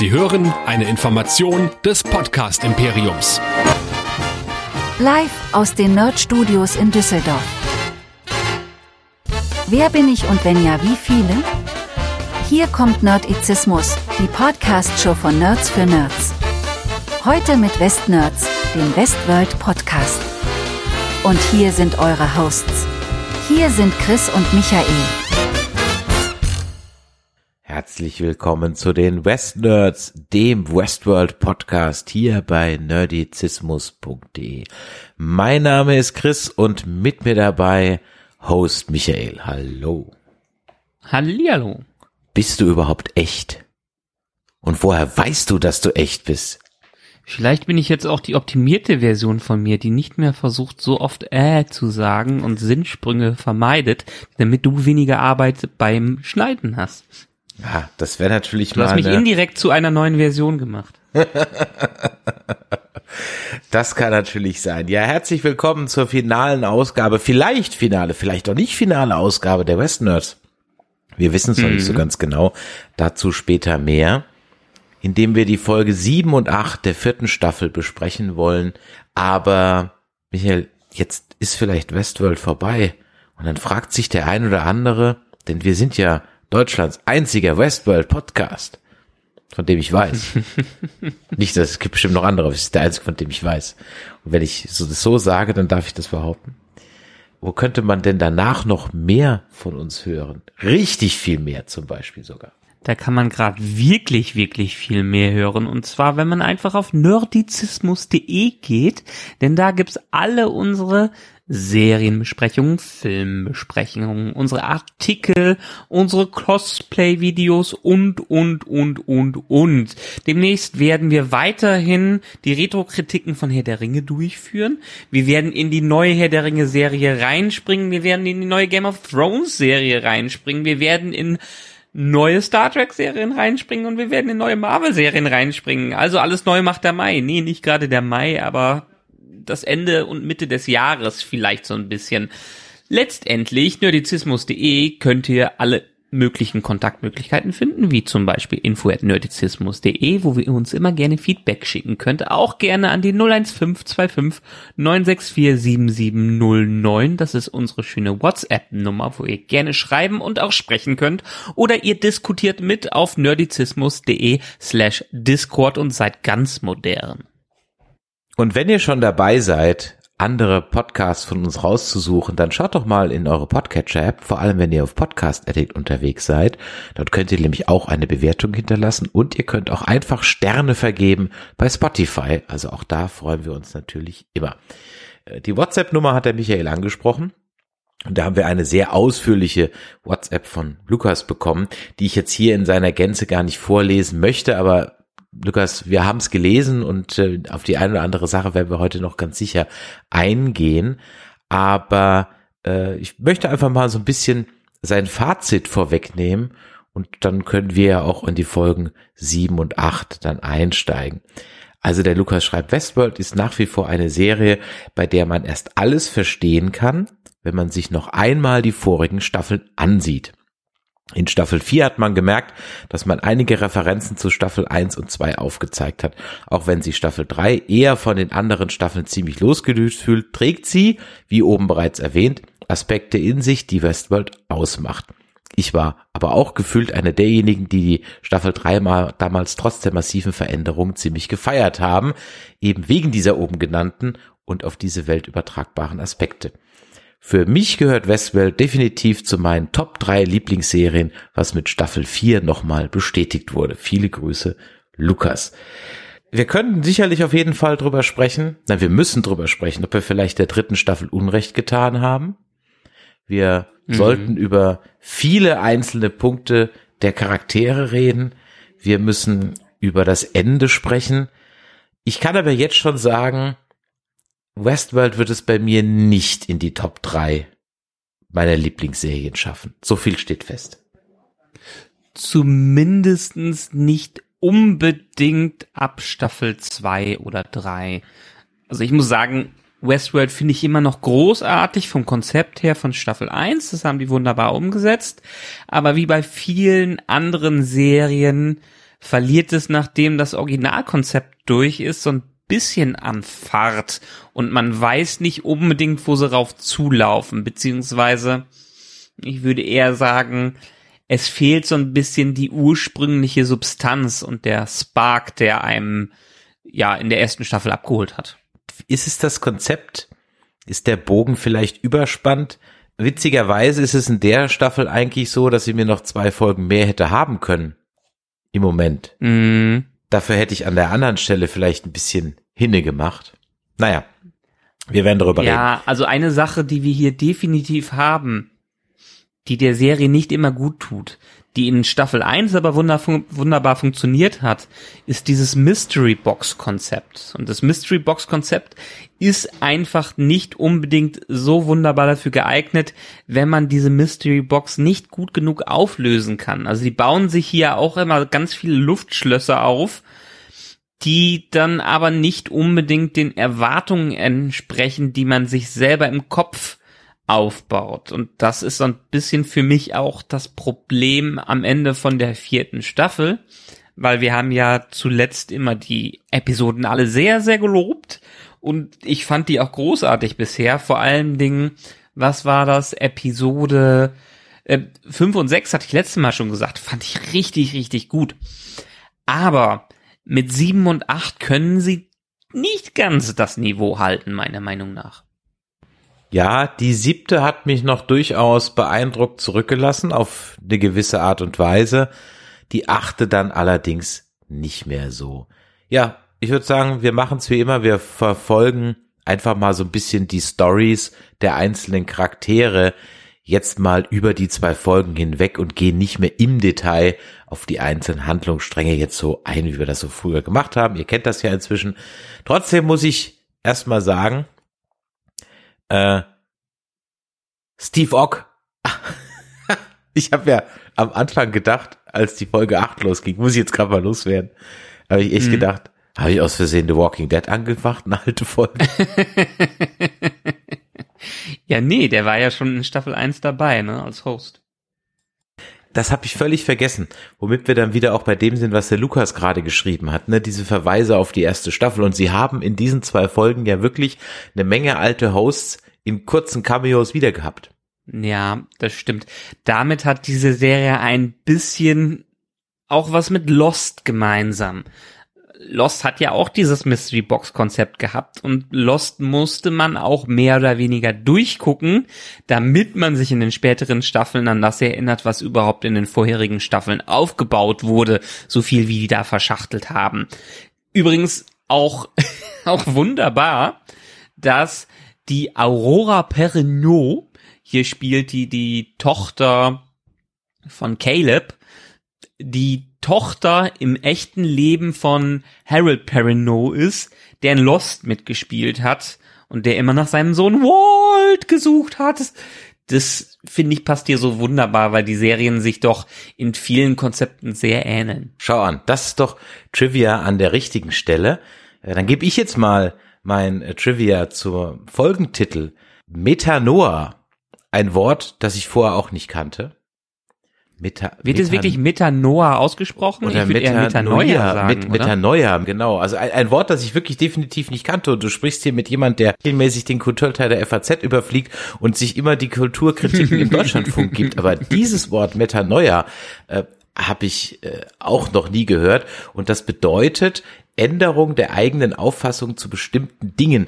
Sie hören eine Information des Podcast Imperiums. Live aus den Nerd Studios in Düsseldorf. Wer bin ich und wenn ja, wie viele? Hier kommt Nerdizismus, die Podcast-Show von Nerds für Nerds. Heute mit Westnerds, dem Westworld Podcast. Und hier sind eure Hosts. Hier sind Chris und Michael. Herzlich willkommen zu den West Nerds, dem Westworld Podcast hier bei nerdizismus.de. Mein Name ist Chris und mit mir dabei Host Michael. Hallo. Hallihallo. Bist du überhaupt echt? Und woher weißt du, dass du echt bist? Vielleicht bin ich jetzt auch die optimierte Version von mir, die nicht mehr versucht, so oft äh zu sagen und Sinnsprünge vermeidet, damit du weniger Arbeit beim Schneiden hast. Ja, das wäre natürlich Du mal. hast mich eine- indirekt zu einer neuen Version gemacht. Das kann natürlich sein. Ja, herzlich willkommen zur finalen Ausgabe, vielleicht finale, vielleicht auch nicht finale Ausgabe der West Nerds. Wir wissen es noch nicht so ganz genau. Dazu später mehr. Indem wir die Folge 7 und 8 der vierten Staffel besprechen wollen. Aber, Michael, jetzt ist vielleicht Westworld vorbei. Und dann fragt sich der ein oder andere, denn wir sind ja Deutschlands einziger Westworld Podcast. Von dem ich weiß. Nicht, dass es gibt bestimmt noch andere, aber es ist der einzige, von dem ich weiß. Und wenn ich so, das so sage, dann darf ich das behaupten. Wo könnte man denn danach noch mehr von uns hören? Richtig viel mehr zum Beispiel sogar. Da kann man gerade wirklich, wirklich viel mehr hören. Und zwar, wenn man einfach auf nerdizismus.de geht, denn da gibt's alle unsere Serienbesprechungen, Filmbesprechungen, unsere Artikel, unsere Cosplay-Videos und, und, und, und, und. Demnächst werden wir weiterhin die Retro-Kritiken von Herr der Ringe durchführen. Wir werden in die neue Herr der Ringe-Serie reinspringen. Wir werden in die neue Game of Thrones-Serie reinspringen. Wir werden in neue Star Trek Serien reinspringen und wir werden in neue Marvel Serien reinspringen. Also alles neu macht der Mai. Nee, nicht gerade der Mai, aber das Ende und Mitte des Jahres vielleicht so ein bisschen. Letztendlich, nerdizismus.de könnt ihr alle möglichen Kontaktmöglichkeiten finden, wie zum Beispiel info@nerdizismus.de, wo wir uns immer gerne Feedback schicken könnt. Auch gerne an die 01525 964 7709. Das ist unsere schöne WhatsApp-Nummer, wo ihr gerne schreiben und auch sprechen könnt. Oder ihr diskutiert mit auf nerdizismus.de slash Discord und seid ganz modern. Und wenn ihr schon dabei seid, andere Podcasts von uns rauszusuchen, dann schaut doch mal in eure Podcatcher-App, vor allem wenn ihr auf Podcast Addict unterwegs seid. Dort könnt ihr nämlich auch eine Bewertung hinterlassen und ihr könnt auch einfach Sterne vergeben bei Spotify. Also auch da freuen wir uns natürlich immer. Äh, Die WhatsApp-Nummer hat der Michael angesprochen. Und da haben wir eine sehr ausführliche WhatsApp von Lukas bekommen, die ich jetzt hier in seiner Gänze gar nicht vorlesen möchte, aber Lukas, wir haben es gelesen und äh, auf die eine oder andere Sache werden wir heute noch ganz sicher eingehen. Aber äh, ich möchte einfach mal so ein bisschen sein Fazit vorwegnehmen und dann können wir ja auch in die Folgen sieben und acht dann einsteigen. Also der Lukas schreibt, Westworld ist nach wie vor eine Serie, bei der man erst alles verstehen kann, wenn man sich noch einmal die vorigen Staffeln ansieht. In Staffel 4 hat man gemerkt, dass man einige Referenzen zu Staffel 1 und 2 aufgezeigt hat. Auch wenn sich Staffel 3 eher von den anderen Staffeln ziemlich losgelöst fühlt, trägt sie, wie oben bereits erwähnt, Aspekte in sich, die Westworld ausmacht. Ich war aber auch gefühlt einer derjenigen, die die Staffel 3 mal damals trotz der massiven Veränderungen ziemlich gefeiert haben, eben wegen dieser oben genannten und auf diese Welt übertragbaren Aspekte. Für mich gehört Westworld definitiv zu meinen Top 3 Lieblingsserien, was mit Staffel 4 nochmal bestätigt wurde. Viele Grüße, Lukas. Wir können sicherlich auf jeden Fall drüber sprechen, nein, wir müssen drüber sprechen, ob wir vielleicht der dritten Staffel Unrecht getan haben. Wir sollten über viele einzelne Punkte der Charaktere reden. Wir müssen über das Ende sprechen. Ich kann aber jetzt schon sagen, Westworld wird es bei mir nicht in die Top 3 meiner Lieblingsserien schaffen. So viel steht fest. Zumindestens nicht unbedingt ab Staffel 2 oder 3. Also ich muss sagen, Westworld finde ich immer noch großartig vom Konzept her von Staffel 1. Das haben die wunderbar umgesetzt. Aber wie bei vielen anderen Serien verliert es, nachdem das Originalkonzept durch ist, so ein bisschen an Fahrt und man weiß nicht unbedingt, wo sie rauf zulaufen, beziehungsweise ich würde eher sagen, es fehlt so ein bisschen die ursprüngliche Substanz und der Spark, der einem ja in der ersten Staffel abgeholt hat. Ist es das Konzept? Ist der Bogen vielleicht überspannt? Witzigerweise ist es in der Staffel eigentlich so, dass sie mir noch zwei Folgen mehr hätte haben können. Im Moment. Mm. Dafür hätte ich an der anderen Stelle vielleicht ein bisschen hinne gemacht. Naja, wir werden darüber ja, reden. Ja, also eine Sache, die wir hier definitiv haben, die der Serie nicht immer gut tut, die in Staffel 1 aber wunderbar funktioniert hat, ist dieses Mystery Box Konzept. Und das Mystery Box Konzept ist einfach nicht unbedingt so wunderbar dafür geeignet, wenn man diese Mystery Box nicht gut genug auflösen kann. Also die bauen sich hier auch immer ganz viele Luftschlösser auf, die dann aber nicht unbedingt den Erwartungen entsprechen, die man sich selber im Kopf aufbaut. Und das ist so ein bisschen für mich auch das Problem am Ende von der vierten Staffel, weil wir haben ja zuletzt immer die Episoden alle sehr, sehr gelobt und ich fand die auch großartig bisher. Vor allen Dingen, was war das? Episode äh, 5 und 6 hatte ich letztes Mal schon gesagt, fand ich richtig, richtig gut. Aber mit 7 und 8 können sie nicht ganz das Niveau halten, meiner Meinung nach. Ja, die siebte hat mich noch durchaus beeindruckt zurückgelassen auf eine gewisse Art und Weise. Die achte dann allerdings nicht mehr so. Ja, ich würde sagen, wir machen es wie immer. Wir verfolgen einfach mal so ein bisschen die Stories der einzelnen Charaktere jetzt mal über die zwei Folgen hinweg und gehen nicht mehr im Detail auf die einzelnen Handlungsstränge jetzt so ein, wie wir das so früher gemacht haben. Ihr kennt das ja inzwischen. Trotzdem muss ich erstmal sagen, äh, Steve Ock. ich habe ja am Anfang gedacht, als die Folge 8 losging, muss ich jetzt gerade mal loswerden, habe ich echt mhm. gedacht, habe ich aus Versehen The Walking Dead angemacht, eine alte Folge. ja, nee, der war ja schon in Staffel 1 dabei, ne, als Host. Das habe ich völlig vergessen, womit wir dann wieder auch bei dem sind, was der Lukas gerade geschrieben hat, ne, diese Verweise auf die erste Staffel. Und sie haben in diesen zwei Folgen ja wirklich eine Menge alte Hosts in kurzen Cameos wieder gehabt. Ja, das stimmt. Damit hat diese Serie ein bisschen auch was mit Lost gemeinsam. Lost hat ja auch dieses Mystery Box Konzept gehabt und Lost musste man auch mehr oder weniger durchgucken, damit man sich in den späteren Staffeln an das erinnert, was überhaupt in den vorherigen Staffeln aufgebaut wurde, so viel wie die da verschachtelt haben. Übrigens auch, auch wunderbar, dass die Aurora Perrineau, hier spielt die die Tochter von Caleb, die Tochter im echten Leben von Harold Perrineau ist, der in Lost mitgespielt hat und der immer nach seinem Sohn Walt gesucht hat. Das finde ich passt hier so wunderbar, weil die Serien sich doch in vielen Konzepten sehr ähneln. Schau an, das ist doch Trivia an der richtigen Stelle. Äh, dann gebe ich jetzt mal mein äh, Trivia zur Folgentitel. Metanoa. Ein Wort, das ich vorher auch nicht kannte. Meta, Wird Meta, es wirklich Metanoia ausgesprochen? Oder ich würde eher Metanoia sagen, mit, Metanoia, genau. Also ein, ein, Wort, das ich wirklich definitiv nicht kannte. Und du sprichst hier mit jemand, der regelmäßig den Kulturteil der FAZ überfliegt und sich immer die Kulturkritiken im Deutschlandfunk gibt. Aber dieses Wort Metanoia äh, habe ich äh, auch noch nie gehört. Und das bedeutet Änderung der eigenen Auffassung zu bestimmten Dingen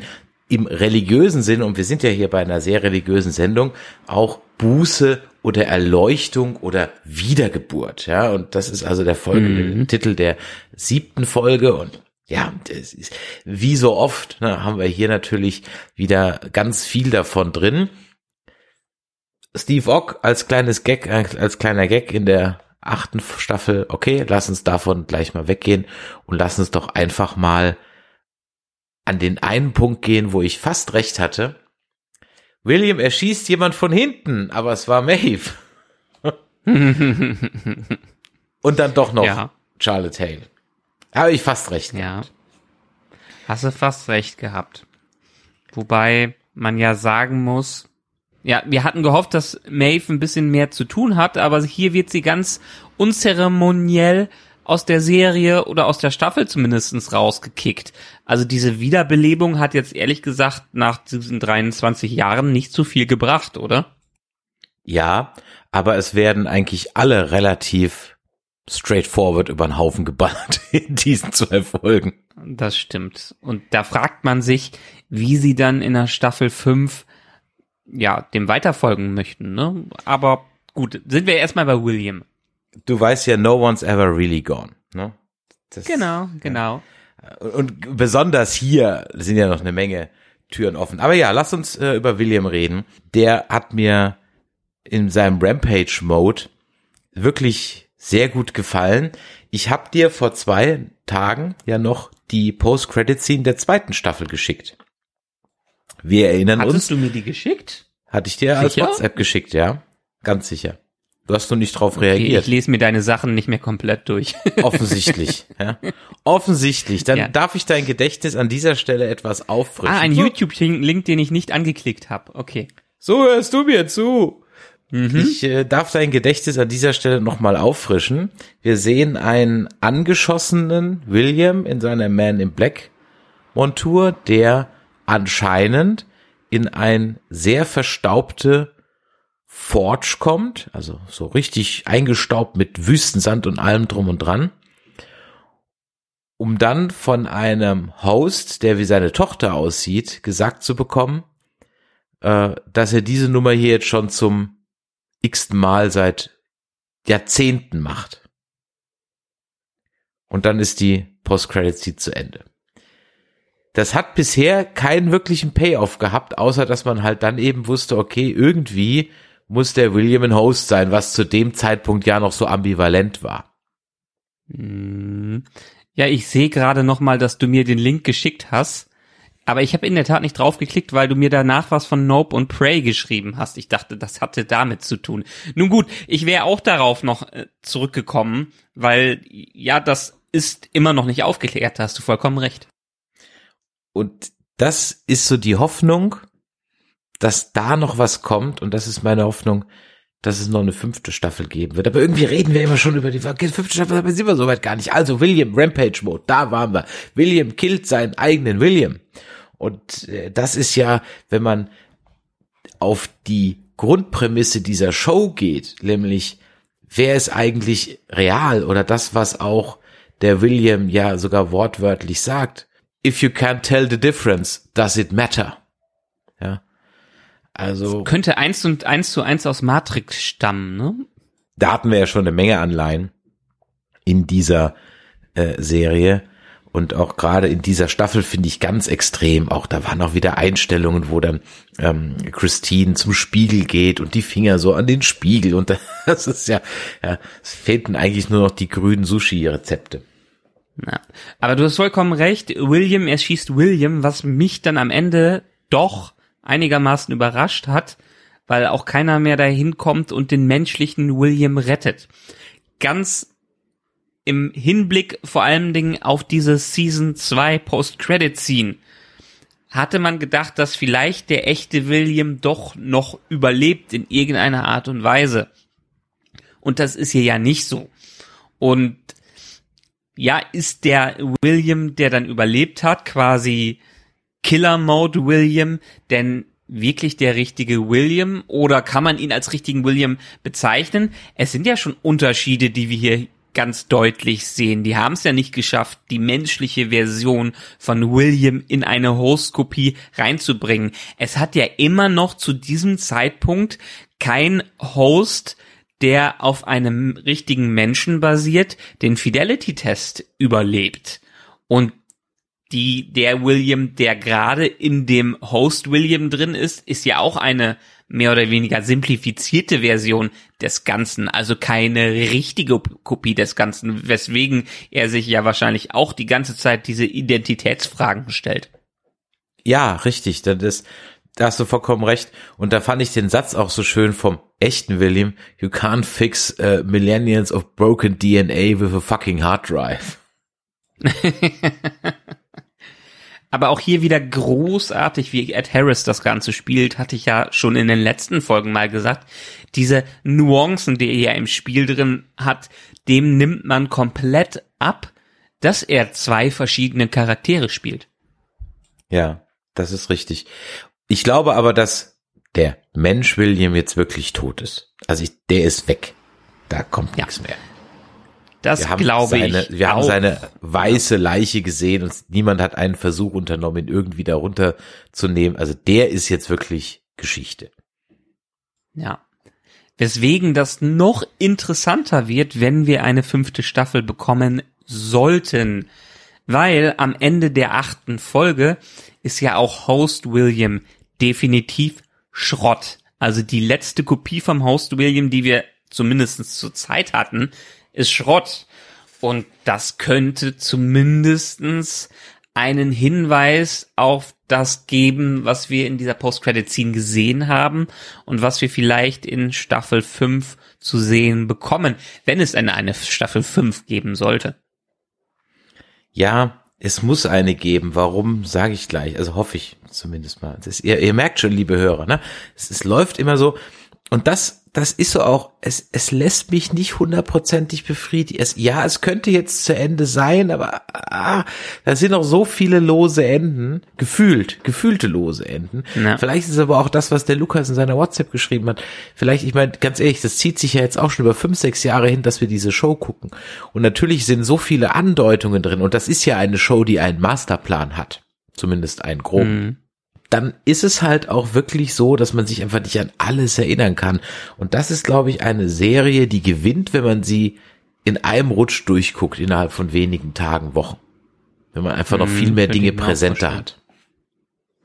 im religiösen Sinn, und wir sind ja hier bei einer sehr religiösen Sendung, auch Buße oder Erleuchtung oder Wiedergeburt. Ja, und das ist also der Folgetitel mhm. der siebten Folge und ja, das ist, wie so oft ne, haben wir hier natürlich wieder ganz viel davon drin. Steve Ock als kleines Gag, als kleiner Gag in der achten Staffel. Okay, lass uns davon gleich mal weggehen und lass uns doch einfach mal an den einen Punkt gehen, wo ich fast recht hatte. William erschießt jemand von hinten, aber es war Maeve. Und dann doch noch ja. Charlotte Hale. Habe ich fast recht gehabt. Ja. Hast du fast recht gehabt. Wobei man ja sagen muss, ja, wir hatten gehofft, dass Maeve ein bisschen mehr zu tun hat, aber hier wird sie ganz unzeremoniell aus der Serie oder aus der Staffel zumindestens rausgekickt. Also diese Wiederbelebung hat jetzt ehrlich gesagt nach diesen 23 Jahren nicht so viel gebracht, oder? Ja, aber es werden eigentlich alle relativ straightforward über den Haufen geballert in diesen zwei Folgen. Das stimmt. Und da fragt man sich, wie sie dann in der Staffel 5 ja, dem weiterfolgen möchten, ne? Aber gut, sind wir erstmal bei William. Du weißt ja, no one's ever really gone, ne? Das, genau, genau. Und besonders hier sind ja noch eine Menge Türen offen. Aber ja, lass uns äh, über William reden. Der hat mir in seinem Rampage-Mode wirklich sehr gut gefallen. Ich habe dir vor zwei Tagen ja noch die Post-Credit-Scene der zweiten Staffel geschickt. Wir erinnern Hattest uns. du mir die geschickt? Hatte ich dir als Sicher? WhatsApp geschickt, ja. Ganz sicher. Du hast nur nicht drauf Okay, reagiert. ich lese mir deine Sachen nicht mehr komplett durch. Offensichtlich. ja. Offensichtlich. Dann Ja. darf ich dein Gedächtnis an dieser Stelle etwas auffrischen. ah, ein So- YouTube-Link, den ich nicht angeklickt habe. Okay. So hörst du mir zu. Mhm. Ich äh, darf dein Gedächtnis an dieser Stelle nochmal auffrischen. Wir sehen einen angeschossenen William in seiner Man in Black Montur, der anscheinend in ein sehr verstaubte Forge kommt, also so richtig eingestaubt mit Wüstensand und allem drum und dran, um dann von einem Host, der wie seine Tochter aussieht, gesagt zu bekommen, äh, dass er diese Nummer hier jetzt schon zum x-ten Mal seit Jahrzehnten macht. Und dann ist die Post-Credit-Scene zu Ende. Das hat bisher keinen wirklichen Payoff gehabt, außer dass man halt dann eben wusste, okay, irgendwie muss der William ein Host sein, was zu dem Zeitpunkt ja noch so ambivalent war. Hm. Ja, ich sehe gerade noch mal, dass du mir den Link geschickt hast. Aber ich habe in der Tat nicht draufgeklickt, weil du mir danach was von Nope und Prey geschrieben hast. Ich dachte, das hatte damit zu tun. Nun gut, ich wäre auch darauf noch äh, zurückgekommen, weil ja, das ist immer noch nicht aufgeklärt, da hast du vollkommen recht. Und das ist so die Hoffnung, dass da noch was kommt. Und das ist meine Hoffnung, dass es noch eine fünfte Staffel geben wird. Aber irgendwie reden wir immer schon über die fünfte Staffel, aber sind wir soweit gar nicht. Also William Rampage Mode, da waren wir. William killt seinen eigenen William. Und äh, das ist ja, wenn man auf die Grundprämisse dieser Show geht, nämlich wer ist eigentlich real oder das, was auch der William ja sogar wortwörtlich sagt. If you can't tell the difference, does it matter? Also, Könnte eins und eins zu eins aus Matrix stammen, ne? da hatten wir ja schon eine Menge Anleihen in dieser äh, Serie. Und auch gerade in dieser Staffel finde ich ganz extrem. Auch da waren auch wieder Einstellungen, wo dann ähm, Christine zum Spiegel geht und die Finger so an den Spiegel. Und das ist ja, ja, es fehlten eigentlich nur noch die grünen Sushi-Rezepte. Ja. Aber du hast vollkommen recht. William erschießt William, was mich dann am Ende doch einigermaßen überrascht hat, weil auch keiner mehr dahin kommt und den menschlichen William rettet. Ganz im Hinblick vor allen Dingen auf diese Season 2 Post-Credit-Scene hatte man gedacht, dass vielleicht der echte William doch noch überlebt in irgendeiner Art und Weise. Und das ist hier ja nicht so. Und ja, ist der William, der dann überlebt hat, quasi Killer Mode William, denn wirklich der richtige William oder kann man ihn als richtigen William bezeichnen? Es sind ja schon Unterschiede, die wir hier ganz deutlich sehen. Die haben es ja nicht geschafft, die menschliche Version von William in eine Host-Kopie reinzubringen. Es hat ja immer noch zu diesem Zeitpunkt kein Host der auf einem richtigen Menschen basiert, den Fidelity-Test überlebt. Und die, der William, der gerade in dem Host William drin ist, ist ja auch eine mehr oder weniger simplifizierte Version des Ganzen, also keine richtige Kopie des Ganzen, weswegen er sich ja wahrscheinlich auch die ganze Zeit diese Identitätsfragen stellt. Ja, richtig. Das ist, da hast du vollkommen recht. Und da fand ich den Satz auch so schön vom echten William. You can't fix uh, millennials of broken DNA with a fucking hard drive. Aber auch hier wieder großartig, wie Ed Harris das Ganze spielt, hatte ich ja schon in den letzten Folgen mal gesagt. Diese Nuancen, die er im Spiel drin hat, dem nimmt man komplett ab, dass er zwei verschiedene Charaktere spielt. Ja, das ist richtig. Ich glaube aber, dass der Mensch William jetzt wirklich tot ist. Also ich, der ist weg. Da kommt ja. nichts mehr. Das glaube ich. Wir auch. haben seine weiße Leiche gesehen und niemand hat einen Versuch unternommen, ihn irgendwie darunter zu nehmen. Also der ist jetzt wirklich Geschichte. Ja. Weswegen das noch interessanter wird, wenn wir eine fünfte Staffel bekommen sollten. Weil am Ende der achten Folge ist ja auch Host William definitiv Schrott. Also die letzte Kopie vom Host William, die wir zumindest zur Zeit hatten, ist Schrott. Und das könnte zumindestens einen Hinweis auf das geben, was wir in dieser Post-Credit-Scene gesehen haben und was wir vielleicht in Staffel 5 zu sehen bekommen, wenn es eine, eine Staffel 5 geben sollte. Ja, es muss eine geben. Warum, sage ich gleich. Also hoffe ich zumindest mal. Ist, ihr, ihr merkt schon, liebe Hörer, ne? Es, es läuft immer so. Und das das ist so auch, es, es lässt mich nicht hundertprozentig befriedigen. Es, ja, es könnte jetzt zu Ende sein, aber ah, da sind noch so viele lose Enden, gefühlt, gefühlte lose Enden. Ja. Vielleicht ist es aber auch das, was der Lukas in seiner WhatsApp geschrieben hat. Vielleicht, ich meine, ganz ehrlich, das zieht sich ja jetzt auch schon über fünf, sechs Jahre hin, dass wir diese Show gucken. Und natürlich sind so viele Andeutungen drin. Und das ist ja eine Show, die einen Masterplan hat. Zumindest einen groben. Mhm dann ist es halt auch wirklich so, dass man sich einfach nicht an alles erinnern kann. Und das ist, glaube ich, eine Serie, die gewinnt, wenn man sie in einem Rutsch durchguckt, innerhalb von wenigen Tagen, Wochen. Wenn man einfach noch mhm, viel mehr Dinge präsenter hat.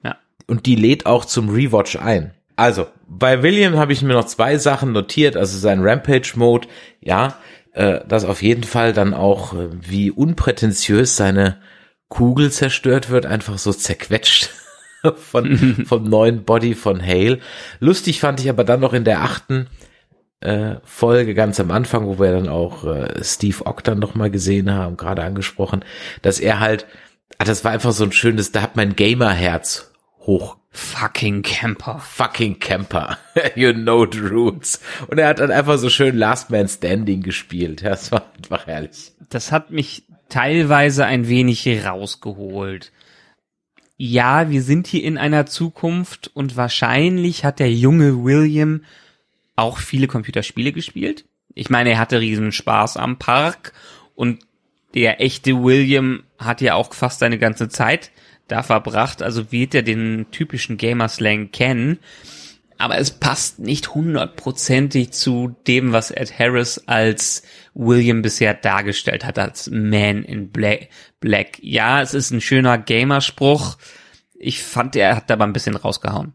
Ja. Und die lädt auch zum Rewatch ein. Also, bei William habe ich mir noch zwei Sachen notiert, also sein Rampage-Mode, ja, äh, dass auf jeden Fall dann auch, äh, wie unprätentiös seine Kugel zerstört wird, einfach so zerquetscht von, vom neuen Body von Hale. Lustig fand ich aber dann noch in der achten äh, Folge ganz am Anfang, wo wir dann auch äh, Steve Ogden noch mal gesehen haben, gerade angesprochen, dass er halt, ah, das war einfach so ein schönes, da hat mein Gamer-Herz hoch Fucking Camper. Fucking Camper. you know the roots. Und er hat dann einfach so schön Last Man Standing gespielt. Ja, das war einfach herrlich. Das hat mich teilweise ein wenig rausgeholt ja, wir sind hier in einer Zukunft und wahrscheinlich hat der junge William auch viele Computerspiele gespielt. Ich meine, er hatte riesen Spaß am Park und der echte William hat ja auch fast seine ganze Zeit da verbracht, also wird er den typischen Gamerslang kennen aber es passt nicht hundertprozentig zu dem, was Ed Harris als William bisher dargestellt hat, als Man in Black. Black. Ja, es ist ein schöner Gamerspruch. Ich fand, er hat aber ein bisschen rausgehauen.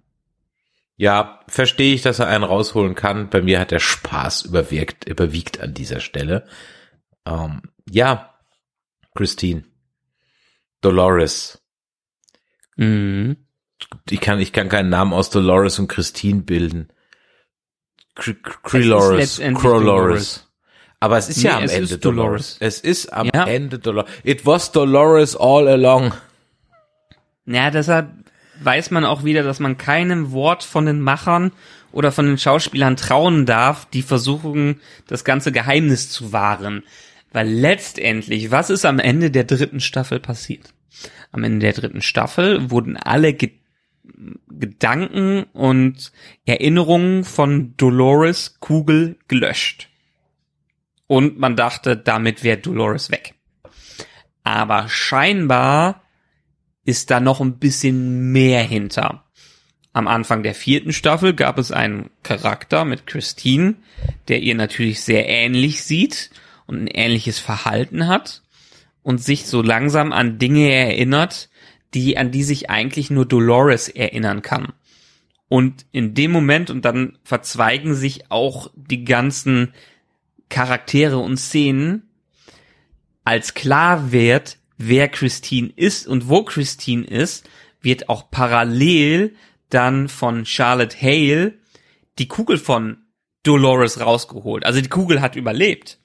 Ja, verstehe ich, dass er einen rausholen kann. Bei mir hat der Spaß überwirkt, überwiegt an dieser Stelle. Ähm, ja, Christine. Dolores. Mhm ich kann, ich kann keinen Namen aus Dolores und Christine bilden. Crelores, Crolores. Aber es ist nee, ja am Ende Dolores. Dolores. Es ist am ja. Ende Dolores. It was Dolores all along. Ja, deshalb weiß man auch wieder, dass man keinem Wort von den Machern oder von den Schauspielern trauen darf, die versuchen, das ganze Geheimnis zu wahren. Weil letztendlich, was ist am Ende der dritten Staffel passiert? Am Ende der dritten Staffel wurden alle Gedanken und Erinnerungen von Dolores Kugel gelöscht. Und man dachte, damit wäre Dolores weg. Aber scheinbar ist da noch ein bisschen mehr hinter. Am Anfang der vierten Staffel gab es einen Charakter mit Christine, der ihr natürlich sehr ähnlich sieht und ein ähnliches Verhalten hat und sich so langsam an Dinge erinnert, die, an die sich eigentlich nur Dolores erinnern kann. Und in dem Moment, und dann verzweigen sich auch die ganzen Charaktere und Szenen, als klar wird, wer Christine ist und wo Christine ist, wird auch parallel dann von Charlotte Hale die Kugel von Dolores rausgeholt. Also die Kugel hat überlebt.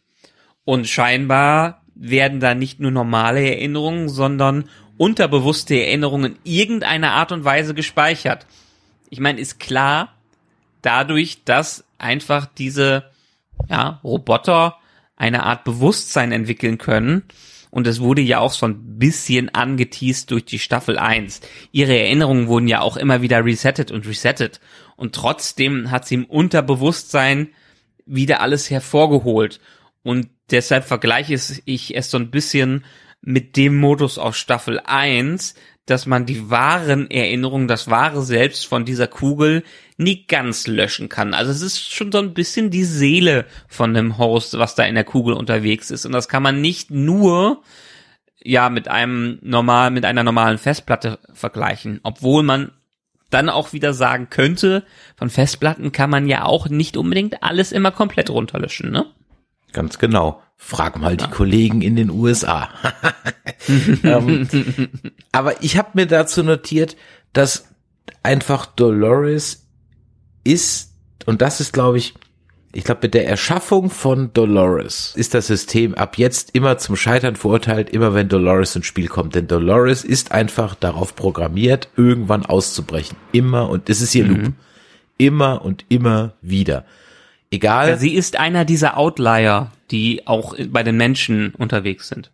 Und scheinbar werden da nicht nur normale Erinnerungen, sondern unterbewusste Erinnerungen in irgendeiner Art und Weise gespeichert. Ich meine, ist klar, dadurch, dass einfach diese ja, Roboter eine Art Bewusstsein entwickeln können. Und es wurde ja auch so ein bisschen angeteased durch die Staffel 1. Ihre Erinnerungen wurden ja auch immer wieder resettet und resettet. Und trotzdem hat sie im Unterbewusstsein wieder alles hervorgeholt. Und deshalb vergleiche ich es so ein bisschen mit dem Modus aus Staffel 1, dass man die wahren Erinnerungen, das wahre Selbst von dieser Kugel nie ganz löschen kann. Also es ist schon so ein bisschen die Seele von dem Host, was da in der Kugel unterwegs ist. Und das kann man nicht nur ja mit einem normal, mit einer normalen Festplatte vergleichen, obwohl man dann auch wieder sagen könnte, von Festplatten kann man ja auch nicht unbedingt alles immer komplett runterlöschen, ne? Ganz genau. Frag mal die Kollegen in den USA. ähm, aber ich habe mir dazu notiert, dass einfach Dolores ist, und das ist, glaube ich, ich glaube, mit der Erschaffung von Dolores ist das System ab jetzt immer zum Scheitern verurteilt, immer wenn Dolores ins Spiel kommt. Denn Dolores ist einfach darauf programmiert, irgendwann auszubrechen. Immer und es ist ihr Loop. Mhm. Immer und immer wieder. Egal. Ja, sie ist einer dieser Outlier, die auch bei den Menschen unterwegs sind.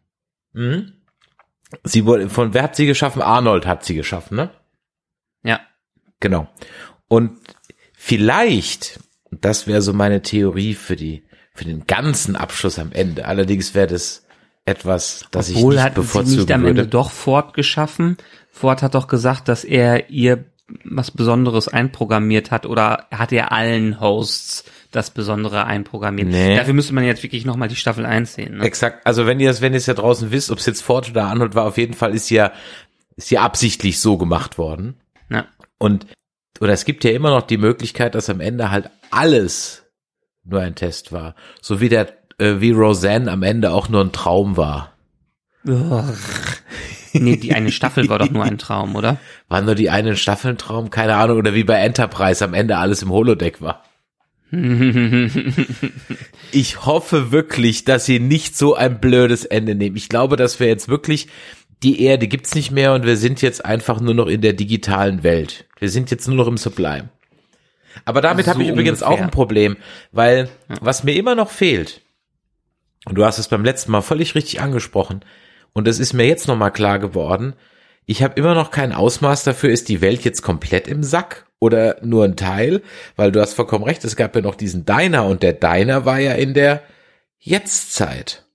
Mhm. Sie wurde, von wer hat sie geschaffen? Arnold hat sie geschaffen, ne? Ja. Genau. Und vielleicht, das wäre so meine Theorie für die, für den ganzen Abschluss am Ende. Allerdings wäre das etwas, das Obwohl ich nicht bevorzugen sie nicht am würde. Ende doch Ford geschaffen. Ford hat doch gesagt, dass er ihr was Besonderes einprogrammiert hat oder hat er allen Hosts das Besondere einprogrammiert. Nee. Dafür müsste man jetzt wirklich nochmal die Staffel 1 sehen. Ne? Exakt. Also wenn ihr es, wenn ihr es ja draußen wisst, ob es jetzt Ford oder Arnold war, auf jeden Fall ist ja, ist ja absichtlich so gemacht worden. Ja. Und, oder es gibt ja immer noch die Möglichkeit, dass am Ende halt alles nur ein Test war. So wie der, äh, wie Roseanne am Ende auch nur ein Traum war. Nee, die eine Staffel war doch nur ein Traum, oder? War nur die eine Staffel ein Traum? Keine Ahnung. Oder wie bei Enterprise am Ende alles im Holodeck war. ich hoffe wirklich, dass sie nicht so ein blödes Ende nehmen. Ich glaube, dass wir jetzt wirklich die Erde gibt's nicht mehr und wir sind jetzt einfach nur noch in der digitalen Welt. Wir sind jetzt nur noch im Sublime. Aber damit so habe ich übrigens ungefähr. auch ein Problem, weil was mir immer noch fehlt, und du hast es beim letzten Mal völlig richtig angesprochen, und es ist mir jetzt nochmal klar geworden, ich habe immer noch kein Ausmaß dafür, ist die Welt jetzt komplett im Sack oder nur ein Teil, weil du hast vollkommen recht, es gab ja noch diesen Diner und der Diner war ja in der Jetztzeit.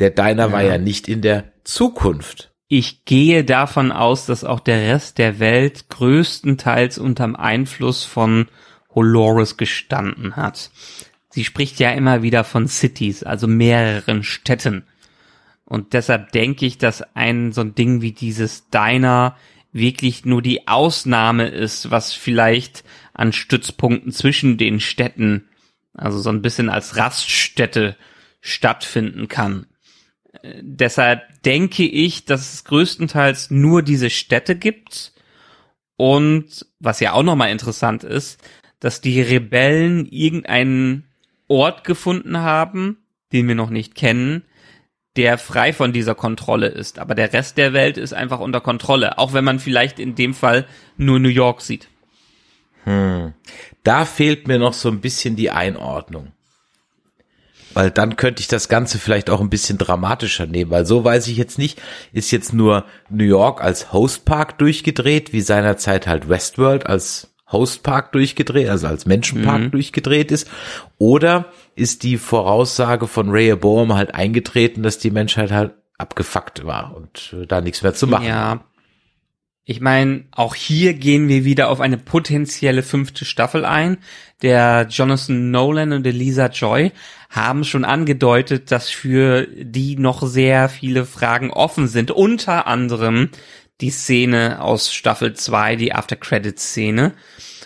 Der Diner ja. war ja nicht in der Zukunft. Ich gehe davon aus, dass auch der Rest der Welt größtenteils unterm Einfluss von Holores gestanden hat. Sie spricht ja immer wieder von Cities, also mehreren Städten. Und deshalb denke ich, dass ein so ein Ding wie dieses Diner wirklich nur die Ausnahme ist, was vielleicht an Stützpunkten zwischen den Städten, also so ein bisschen als Raststätte stattfinden kann. Äh, deshalb denke ich, dass es größtenteils nur diese Städte gibt und was ja auch nochmal interessant ist, dass die Rebellen irgendeinen Ort gefunden haben, den wir noch nicht kennen, der frei von dieser Kontrolle ist. Aber der Rest der Welt ist einfach unter Kontrolle, auch wenn man vielleicht in dem Fall nur New York sieht. Hm. Da fehlt mir noch so ein bisschen die Einordnung. Weil dann könnte ich das Ganze vielleicht auch ein bisschen dramatischer nehmen, weil so weiß ich jetzt nicht, ist jetzt nur New York als Hostpark durchgedreht, wie seinerzeit halt Westworld als Hostpark durchgedreht, also als Menschenpark mhm. durchgedreht ist, oder ist die Voraussage von Rehoboam halt eingetreten, dass die Menschheit halt abgefuckt war und äh, da nichts mehr zu machen. Ja. Ich meine, auch hier gehen wir wieder auf eine potenzielle fünfte Staffel ein. Der Jonathan Nolan und Elisa Joy haben schon angedeutet, dass für die noch sehr viele Fragen offen sind. Unter anderem die Szene aus Staffel 2, die After Credit Szene,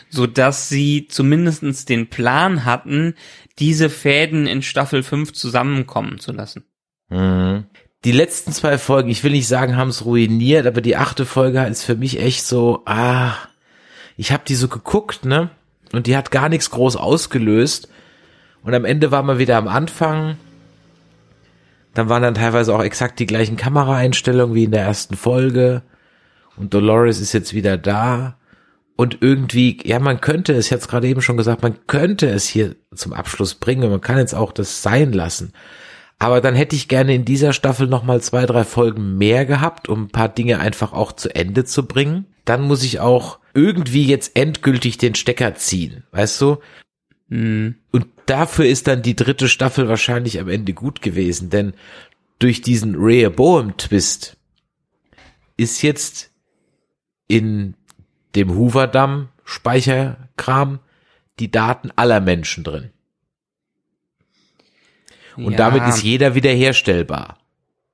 so dass sie zumindestens den Plan hatten, diese Fäden in Staffel 5 zusammenkommen zu lassen. Mhm. Die letzten zwei Folgen, ich will nicht sagen, haben es ruiniert, aber die achte Folge ist für mich echt so, ah, ich habe die so geguckt, ne? Und die hat gar nichts groß ausgelöst. Und am Ende war man wieder am Anfang. Dann waren dann teilweise auch exakt die gleichen Kameraeinstellungen wie in der ersten Folge. Und Dolores ist jetzt wieder da. Und irgendwie, ja, man könnte es, es gerade eben schon gesagt, man könnte es hier zum Abschluss bringen. Man kann jetzt auch das sein lassen. Aber dann hätte ich gerne in dieser Staffel nochmal zwei, drei Folgen mehr gehabt, um ein paar Dinge einfach auch zu Ende zu bringen. Dann muss ich auch irgendwie jetzt endgültig den Stecker ziehen, weißt du? Hm. Und dafür ist dann die dritte Staffel wahrscheinlich am Ende gut gewesen, denn durch diesen Rehoboam-Twist ist jetzt in dem Hoover-Damm Speicherkram die Daten aller Menschen drin. Und Ja. damit ist jeder wiederherstellbar.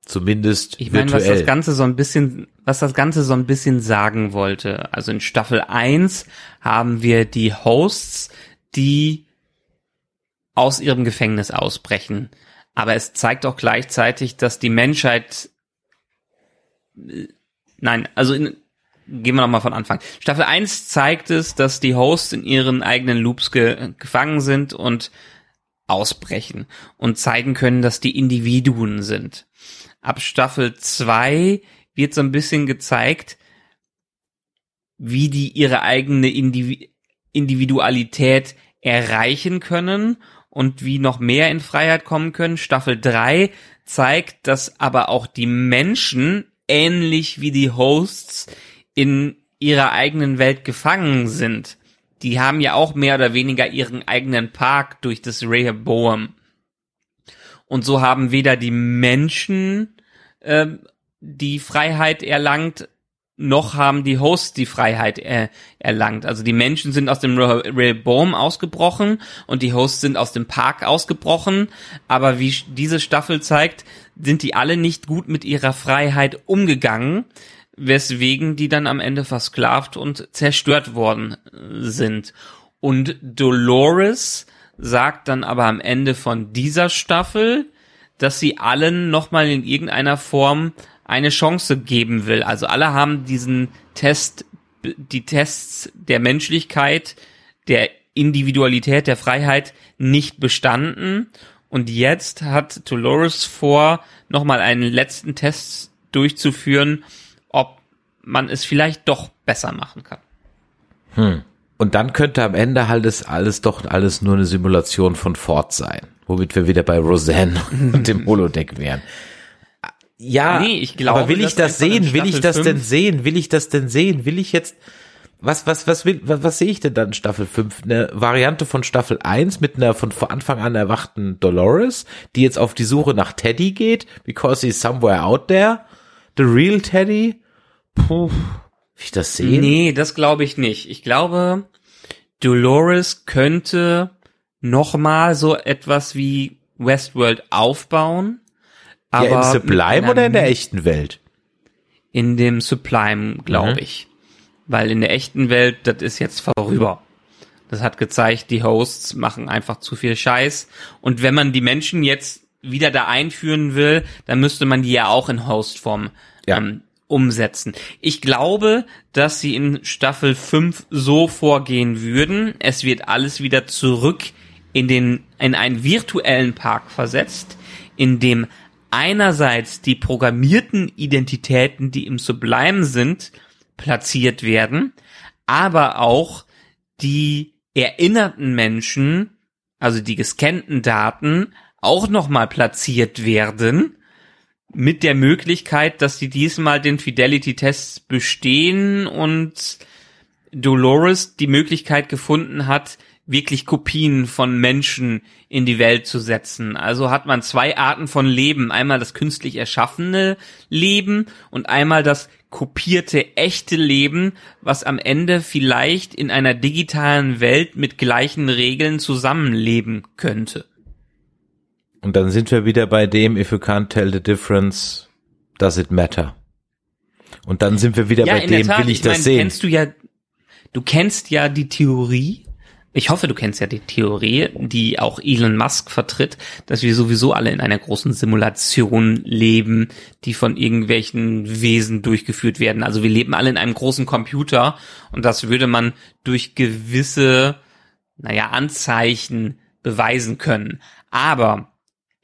Zumindest Ich meine, was virtuell. das Ganze so ein bisschen, was das Ganze so ein bisschen sagen wollte. Also in Staffel 1 haben wir die Hosts, die aus ihrem Gefängnis ausbrechen. Aber es zeigt auch gleichzeitig, dass die Menschheit, äh, nein, also in, gehen wir nochmal von Anfang. Staffel 1 zeigt es, dass die Hosts in ihren eigenen Loops ge gefangen sind und ausbrechen und zeigen können, dass die Individuen sind. Ab Staffel 2 wird so ein bisschen gezeigt, wie die ihre eigene Indivi Individualität erreichen können und wie noch mehr in Freiheit kommen können. Staffel 3 zeigt, dass aber auch die Menschen, ähnlich wie die Hosts, in ihrer eigenen Welt gefangen sind. Die haben ja auch mehr oder weniger ihren eigenen Park durch das Rehoboam. Und so haben weder die Menschen ähm, die Freiheit erlangt, noch haben die Hosts die Freiheit äh, erlangt. Also die Menschen sind aus dem Re- Rehoboam ausgebrochen und die Hosts sind aus dem Park ausgebrochen. Aber wie diese Staffel zeigt, sind die alle nicht gut mit ihrer Freiheit umgegangen, weswegen die dann am Ende versklavt und zerstört worden äh, sind. Und Dolores sagt dann aber am Ende von dieser Staffel, dass sie allen nochmal in irgendeiner Form eine Chance geben will. Also alle haben diesen Test, die Tests der Menschlichkeit, der Individualität, der Freiheit nicht bestanden. Und jetzt hat Dolores vor, nochmal einen letzten Test durchzuführen, man es vielleicht doch besser machen kann. Und dann könnte am Ende halt das alles doch alles nur eine Simulation von Ford sein. Womit wir wieder bei Roseanne und dem Holodeck wären. Ja, Nee, ich glaube, aber will ich das sehen? Will ich das denn fünf sehen? Will ich das denn sehen? Will ich jetzt, was, was, was will, was, was sehe ich denn dann in Staffel 5? Eine Variante von Staffel 1 mit einer von vor Anfang an erwachten Dolores, die jetzt auf die Suche nach Teddy geht, because he's somewhere out there. The real Teddy? Puh, will ich das sehen? Nee, das glaube ich nicht. Ich glaube, Dolores könnte nochmal so etwas wie Westworld aufbauen. Aber ja, im Sublime oder in der echten Welt? In dem Sublime, glaube Mhm. ich. Weil in der echten Welt, das ist jetzt vorüber. Das hat gezeigt, die Hosts machen einfach zu viel Scheiß. Und wenn man die Menschen jetzt wieder da einführen will, dann müsste man die ja auch in Hostform Ja. ähm, umsetzen. Ich glaube, dass sie in Staffel 5 so vorgehen würden. Es wird alles wieder zurück in den, in einen virtuellen Park versetzt, in dem einerseits die programmierten Identitäten, die im Sublime sind, platziert werden, aber auch die erinnerten Menschen, also die gescannten Daten, auch nochmal platziert werden, mit der Möglichkeit, dass sie diesmal den Fidelity-Tests bestehen und Dolores die Möglichkeit gefunden hat, wirklich Kopien von Menschen in die Welt zu setzen. Also hat man zwei Arten von Leben. Einmal das künstlich erschaffene Leben und einmal das kopierte echte Leben, was am Ende vielleicht in einer digitalen Welt mit gleichen Regeln zusammenleben könnte. Und dann sind wir wieder bei dem, if you can't tell the difference, does it matter? Und dann sind wir wieder bei in der dem, Tat, will ich, das meine, sehen? Kennst du ja, du kennst ja die Theorie. Ich hoffe, du kennst ja die Theorie, die auch Elon Musk vertritt, dass wir sowieso alle in einer großen Simulation leben, die von irgendwelchen Wesen durchgeführt werden. Also wir leben alle in einem großen Computer und das würde man durch gewisse, naja, Anzeichen beweisen können. Aber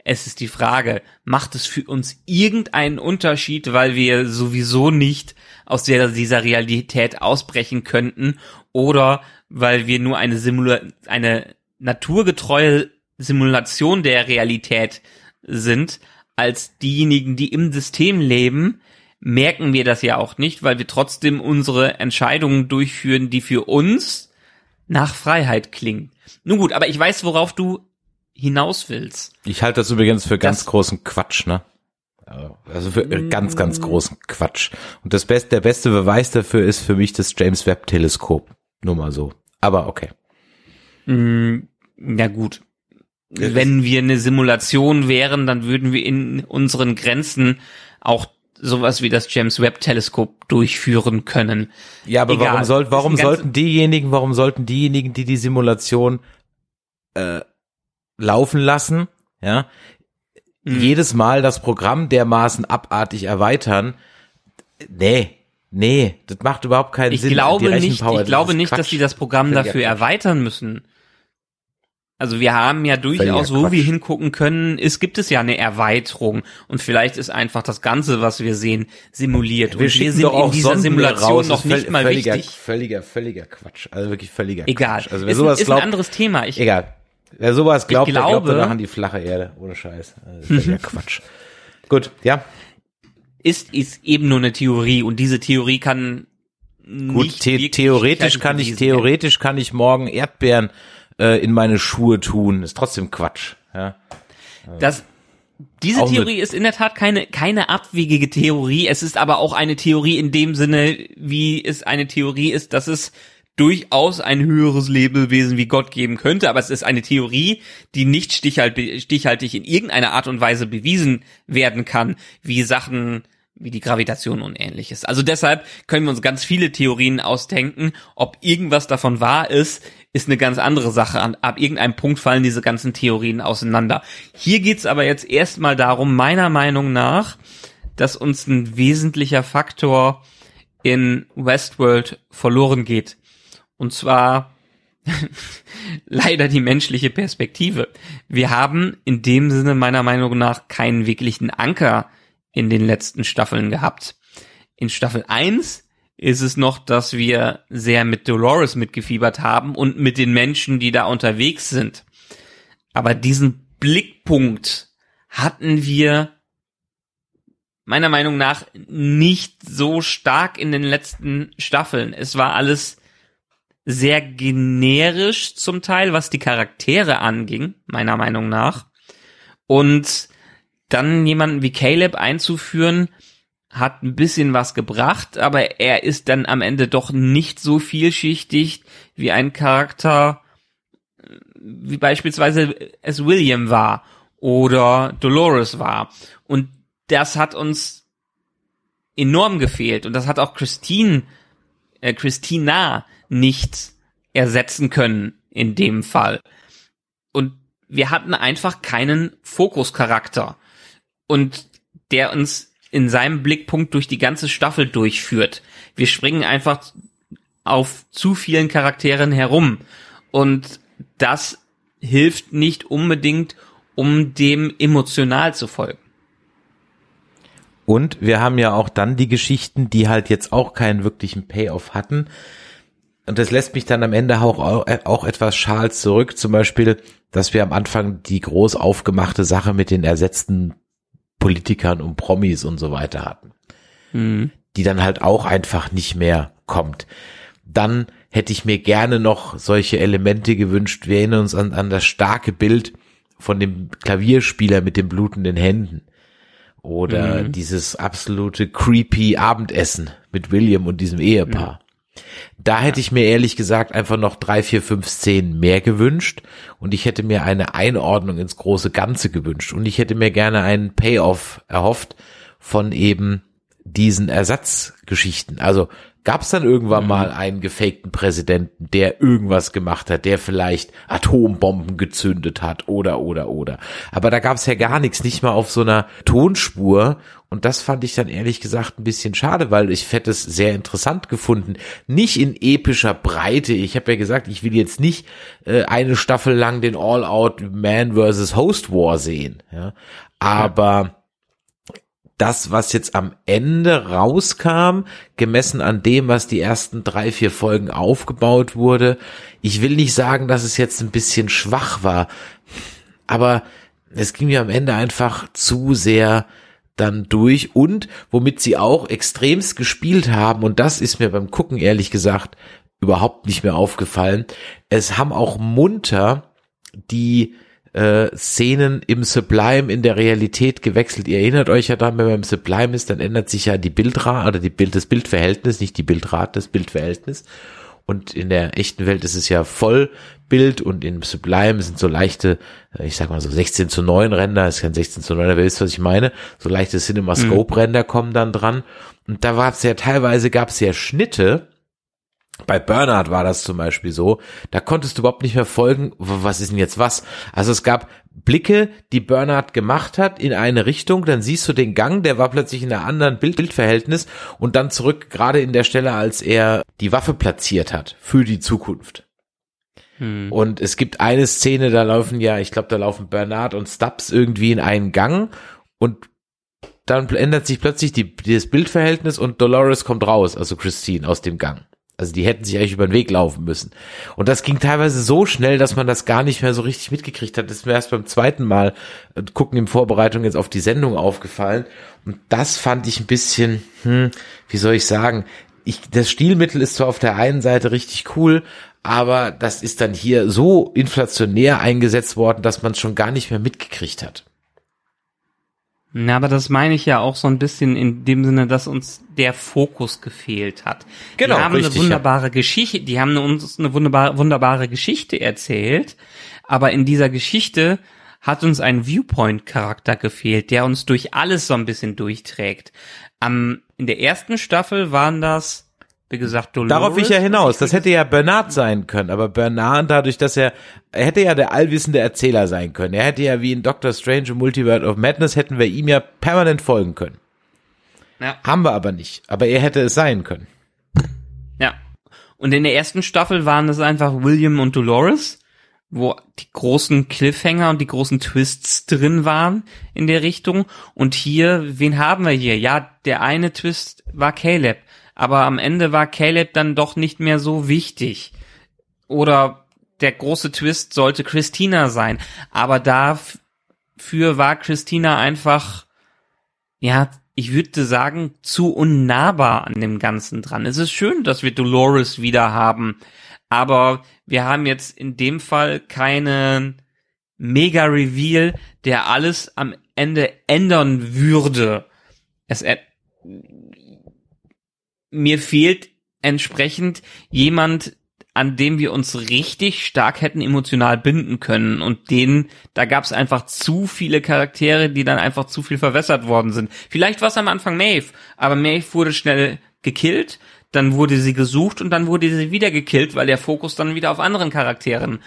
Es ist die Frage, macht es für uns irgendeinen Unterschied, weil wir sowieso nicht aus der, dieser Realität ausbrechen könnten oder weil wir nur eine Simula eine naturgetreue Simulation der Realität sind, als diejenigen, die im System leben, merken wir das ja auch nicht, weil wir trotzdem unsere Entscheidungen durchführen, die für uns nach Freiheit klingen. Nun gut, aber ich weiß, worauf du hinaus willst. Ich halte das übrigens für ganz Das- großen Quatsch, ne? Also für ganz, ganz Mm. großen Quatsch. Und das beste, der beste Beweis dafür ist für mich das James Webb Teleskop. Nur mal so. Aber okay. Mm, Ja gut. Wenn wir eine Simulation wären, dann würden wir in unseren Grenzen auch sowas wie das James Webb Teleskop durchführen können. Ja, aber Egal. warum soll, warum sollten diejenigen, warum sollten diejenigen, die die Simulation äh, laufen lassen, ja, Mhm. jedes Mal das Programm dermaßen abartig erweitern? Nee, nee, das macht überhaupt keinen Ich Sinn. Die glaube nicht, ich glaube nicht, dass Quatsch. sie das Programm Völliger dafür erweitern müssen. Also wir haben ja durchaus, wo wir hingucken können, es gibt es ja eine Erweiterung und vielleicht ist einfach das Ganze, was wir sehen, simuliert. Wir und wir sind in dieser Sonden Simulation raus. noch nicht mal völliger, wichtig. Völliger, völliger Quatsch. Also wirklich völliger Egal. Quatsch. Also wer ist, sowas ist glaubt, ein anderes Thema. Ich, egal. Wer sowas glaubt, der glaubt glaube- danach an die flache Erde. Ohne Scheiß. Also völliger Quatsch. Gut, ja. ist, ist eben nur eine Theorie und diese Theorie kann Gut, the theoretisch kann ich, theoretisch kann ich morgen Erdbeeren äh, in meine Schuhe tun. Ist trotzdem Quatsch. Ja. Das, diese Theorie ist in der Tat keine, keine abwegige Theorie. Es ist aber auch eine Theorie in dem Sinne, wie es eine Theorie ist, dass es durchaus ein höheres Lebewesen wie Gott geben könnte, aber es ist eine Theorie, die nicht stichhalt, stichhaltig in irgendeiner Art und Weise bewiesen werden kann, wie Sachen wie die Gravitation und ähnliches. Also deshalb können wir uns ganz viele Theorien ausdenken. Ob irgendwas davon wahr ist, ist eine ganz andere Sache. Ab irgendeinem Punkt fallen diese ganzen Theorien auseinander. Hier geht's aber jetzt erstmal darum, meiner Meinung nach, dass uns ein wesentlicher Faktor in Westworld verloren geht. Und zwar leider die menschliche Perspektive. Wir haben in dem Sinne meiner Meinung nach keinen wirklichen Anker in den letzten Staffeln gehabt. In Staffel 1 ist es noch, dass wir sehr mit Dolores mitgefiebert haben und mit den Menschen, die da unterwegs sind. Aber diesen Blickpunkt hatten wir meiner Meinung nach nicht so stark in den letzten Staffeln. Es war alles sehr generisch zum Teil, was die Charaktere anging, meiner Meinung nach. Und dann jemanden wie Caleb einzuführen, hat ein bisschen was gebracht, aber er ist dann am Ende doch nicht so vielschichtig wie ein Charakter, wie beispielsweise es William war oder Dolores war. Und das hat uns enorm gefehlt und das hat auch Christine, äh, Christina nicht ersetzen können in dem Fall. Und wir hatten einfach keinen Fokuscharakter und der uns in seinem Blickpunkt durch die ganze Staffel durchführt. Wir springen einfach auf zu vielen Charakteren herum und das hilft nicht unbedingt, um dem emotional zu folgen. Und wir haben ja auch dann die Geschichten, die halt jetzt auch keinen wirklichen Payoff hatten. Und das lässt mich dann am Ende auch, auch etwas schal zurück. Zum Beispiel, dass wir am Anfang die groß aufgemachte Sache mit den ersetzten Politikern und Promis und so weiter hatten. Mhm. Die dann halt auch einfach nicht mehr kommt. Dann hätte ich mir gerne noch solche Elemente gewünscht. Wir erinnern uns an, an das starke Bild von dem Klavierspieler mit den blutenden Händen. Oder Mhm. dieses absolute creepy Abendessen mit William und diesem Ehepaar. Da hätte ich mir ehrlich gesagt einfach noch drei, vier, fünf Szenen mehr gewünscht und ich hätte mir eine Einordnung ins große Ganze gewünscht und ich hätte mir gerne einen Payoff erhofft von eben diesen Ersatzgeschichten. Also gab es dann irgendwann mal einen gefakten Präsidenten, der irgendwas gemacht hat, der vielleicht Atombomben gezündet hat oder oder oder. Aber da gab es ja gar nichts, nicht mal auf so einer Tonspur. Und das fand ich dann ehrlich gesagt ein bisschen schade, weil ich hätte es sehr interessant gefunden. Nicht in epischer Breite. Ich habe ja gesagt, ich will jetzt nicht äh, eine Staffel lang den All-Out Man vs. Host War sehen. Ja. Aber das, was jetzt am Ende rauskam, gemessen an dem, was die ersten drei, vier Folgen aufgebaut wurde. Ich will nicht sagen, dass es jetzt ein bisschen schwach war, aber es ging mir am Ende einfach zu sehr dann durch und womit sie auch extremst gespielt haben und das ist mir beim Gucken ehrlich gesagt überhaupt nicht mehr aufgefallen. Es haben auch munter die äh, Szenen im Sublime in der Realität gewechselt. Ihr erinnert euch ja dann, wenn man im Sublime ist, dann ändert sich ja die Bildrate oder die Bild, das Bildverhältnis, nicht die Bildrate, das Bildverhältnis. Und in der echten Welt ist es ja Vollbild und im Sublime sind so leichte, äh, ich sag mal so 16 zu 9 Ränder, ist kein 16 zu 9, aber ihr wisst, was ich meine. So leichte CinemaScope-Ränder mhm. kommen dann dran. Und da war es ja teilweise gab es ja Schnitte, bei Bernhard war das zum Beispiel so, da konntest du überhaupt nicht mehr folgen, was ist denn jetzt was? Also es gab Blicke, die Bernhard gemacht hat in eine Richtung, dann siehst du den Gang, der war plötzlich in einer anderen Bild Bildverhältnis und dann zurück gerade in der Stelle, als er die Waffe platziert hat für die Zukunft. Hm. Und es gibt eine Szene, da laufen ja, ich glaube, da laufen Bernhard und Stubbs irgendwie in einen Gang und dann ändert sich plötzlich die, das Bildverhältnis und Dolores kommt raus, also Christine aus dem Gang. Also die hätten sich eigentlich über den Weg laufen müssen. Und das ging teilweise so schnell, dass man das gar nicht mehr so richtig mitgekriegt hat. Das ist mir erst beim zweiten Mal äh, gucken in Vorbereitung jetzt auf die Sendung aufgefallen. Und das fand ich ein bisschen, hm, wie soll ich sagen, ich, das Stilmittel ist zwar auf der einen Seite richtig cool, aber das ist dann hier so inflationär eingesetzt worden, dass man es schon gar nicht mehr mitgekriegt hat. Na, aber das meine ich ja auch so ein bisschen in dem Sinne, dass uns der Fokus gefehlt hat. Genau, die haben richtig, eine wunderbare ja. Geschichte, die haben uns eine wunderbare, wunderbare Geschichte erzählt, aber in dieser Geschichte hat uns ein Viewpoint-Charakter gefehlt, der uns durch alles so ein bisschen durchträgt. Am, in der ersten Staffel waren das wie gesagt, Dolores. Darauf ich ja hinaus. Das hätte ja Bernard sein können, aber Bernard dadurch, dass er, er hätte ja der allwissende Erzähler sein können. Er hätte ja wie in Doctor Strange und Multiverse of Madness hätten wir ihm ja permanent folgen können. Ja. Haben wir aber nicht. Aber er hätte es sein können. Ja. Und in der ersten Staffel waren es einfach William und Dolores, wo die großen Cliffhanger und die großen Twists drin waren in der Richtung. Und hier, wen haben wir hier? Ja, der eine Twist war Caleb aber am Ende war Caleb dann doch nicht mehr so wichtig. Oder der große Twist sollte Christina sein. Aber dafür war Christina einfach, ja, ich würde sagen, zu unnahbar an dem Ganzen dran. Es ist schön, dass wir Dolores wieder haben, aber wir haben jetzt in dem Fall keinen Mega-Reveal, der alles am Ende ändern würde. Es, mir fehlt entsprechend jemand, an dem wir uns richtig stark hätten emotional binden können und denen, da gab es einfach zu viele Charaktere, die dann einfach zu viel verwässert worden sind. Vielleicht war es am Anfang Maeve, aber Maeve wurde schnell gekillt, dann wurde sie gesucht und dann wurde sie wieder gekillt, weil der Fokus dann wieder auf anderen Charakteren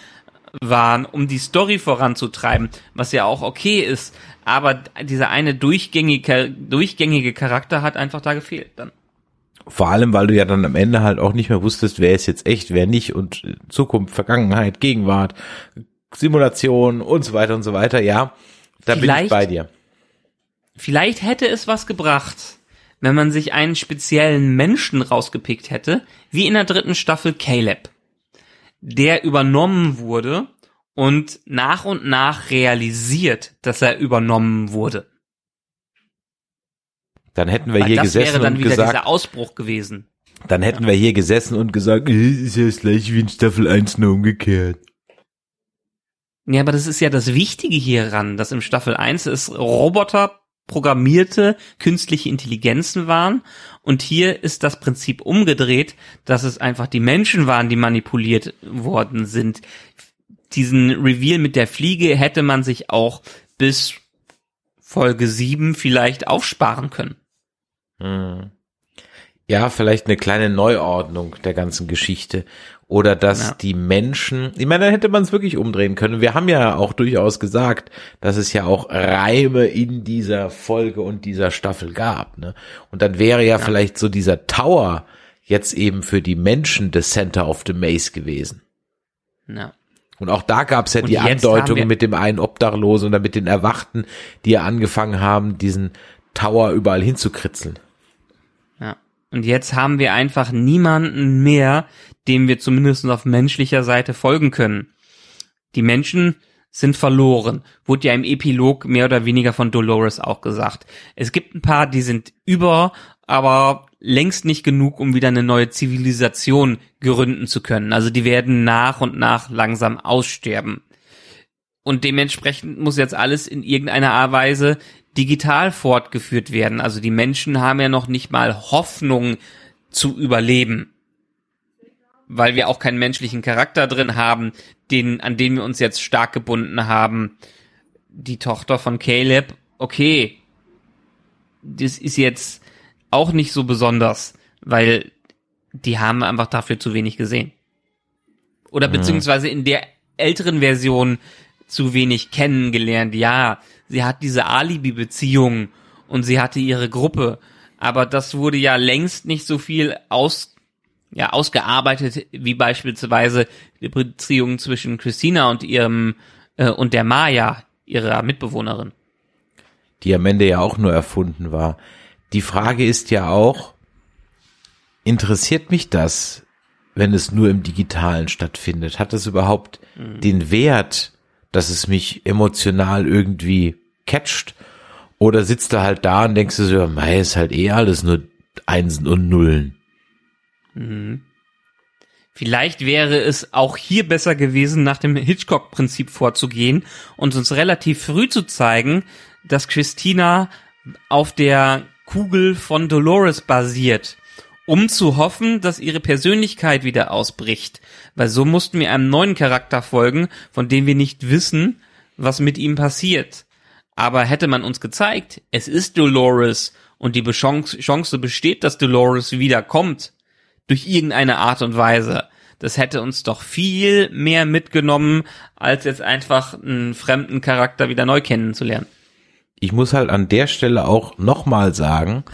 war, um die Story voranzutreiben, was ja auch okay ist. Aber dieser eine durchgängige, durchgängige Charakter hat einfach da gefehlt dann. Vor allem, weil du ja dann am Ende halt auch nicht mehr wusstest, wer ist jetzt echt, wer nicht und Zukunft, Vergangenheit, Gegenwart, Simulation und so weiter und so weiter. Ja, da vielleicht, bin ich bei dir. Vielleicht hätte es was gebracht, wenn man sich einen speziellen Menschen rausgepickt hätte, wie in der dritten Staffel Caleb, der übernommen wurde und nach und nach realisiert, dass er übernommen wurde. Dann hätten wir Weil hier gesessen und gesagt, dieser Ausbruch gewesen. Dann hätten ja. wir hier gesessen und gesagt, ist ja das gleiche wie in Staffel 1 nur umgekehrt. Ja, aber das ist ja das Wichtige hieran, dass im Staffel 1 es Roboter programmierte künstliche Intelligenzen waren und hier ist das Prinzip umgedreht, dass es einfach die Menschen waren, die manipuliert worden sind. Diesen Reveal mit der Fliege hätte man sich auch bis Folge 7 vielleicht aufsparen können. Hm. ja, vielleicht eine kleine Neuordnung der ganzen Geschichte. Oder dass Ja. die Menschen, ich meine, da hätte man es wirklich umdrehen können. Wir haben ja auch durchaus gesagt, dass es ja auch Reime in dieser Folge und dieser Staffel gab. Ne? Und dann wäre ja, vielleicht so dieser Tower jetzt eben für die Menschen das Center of the Maze gewesen. Ja. Und auch da gab es ja Und die jetzt haben Andeutung wir- mit dem einen Obdachlosen oder mit den Erwachten, die ja angefangen haben, diesen Tower überall hinzukritzeln. Und jetzt haben wir einfach niemanden mehr, dem wir zumindest auf menschlicher Seite folgen können. Die Menschen sind verloren. Wurde ja im Epilog mehr oder weniger von Dolores auch gesagt. Es gibt ein paar, die sind über, aber längst nicht genug, um wieder eine neue Zivilisation gründen zu können. Also die werden nach und nach langsam aussterben. Und dementsprechend muss jetzt alles in irgendeiner Art Weise digital fortgeführt werden. Also die Menschen haben ja noch nicht mal Hoffnung zu überleben. Weil wir auch keinen menschlichen Charakter drin haben, den, an den wir uns jetzt stark gebunden haben. Die Tochter von Caleb, okay. Das ist jetzt auch nicht so besonders, weil die haben einfach dafür zu wenig gesehen. Oder beziehungsweise in der älteren Version zu wenig kennengelernt. Ja, sie hat diese Alibi-Beziehung und sie hatte ihre Gruppe, aber das wurde ja längst nicht so viel aus, ja, ausgearbeitet wie beispielsweise die Beziehung zwischen Christina und ihrem äh, und der Maya, ihrer Mitbewohnerin. die am Ende ja auch nur erfunden war. Die Frage ist ja auch, interessiert mich das, wenn es nur im Digitalen stattfindet? Hat es überhaupt den Wert, dass es mich emotional irgendwie catcht? Oder sitzt du halt da und denkst du so, mei, ist halt eh alles nur Einsen und Nullen. Vielleicht wäre es auch hier besser gewesen, nach dem Hitchcock-Prinzip vorzugehen und uns relativ früh zu zeigen, dass Christina auf der Kugel von Dolores basiert, um zu hoffen, dass ihre Persönlichkeit wieder ausbricht. Weil so mussten wir einem neuen Charakter folgen, von dem wir nicht wissen, was mit ihm passiert. Aber hätte man uns gezeigt, es ist Dolores und die Chance, besteht, dass Dolores wiederkommt, durch irgendeine Art und Weise. Das hätte uns doch viel mehr mitgenommen, als jetzt einfach einen fremden Charakter wieder neu kennenzulernen. ich muss halt an der Stelle auch nochmal sagen,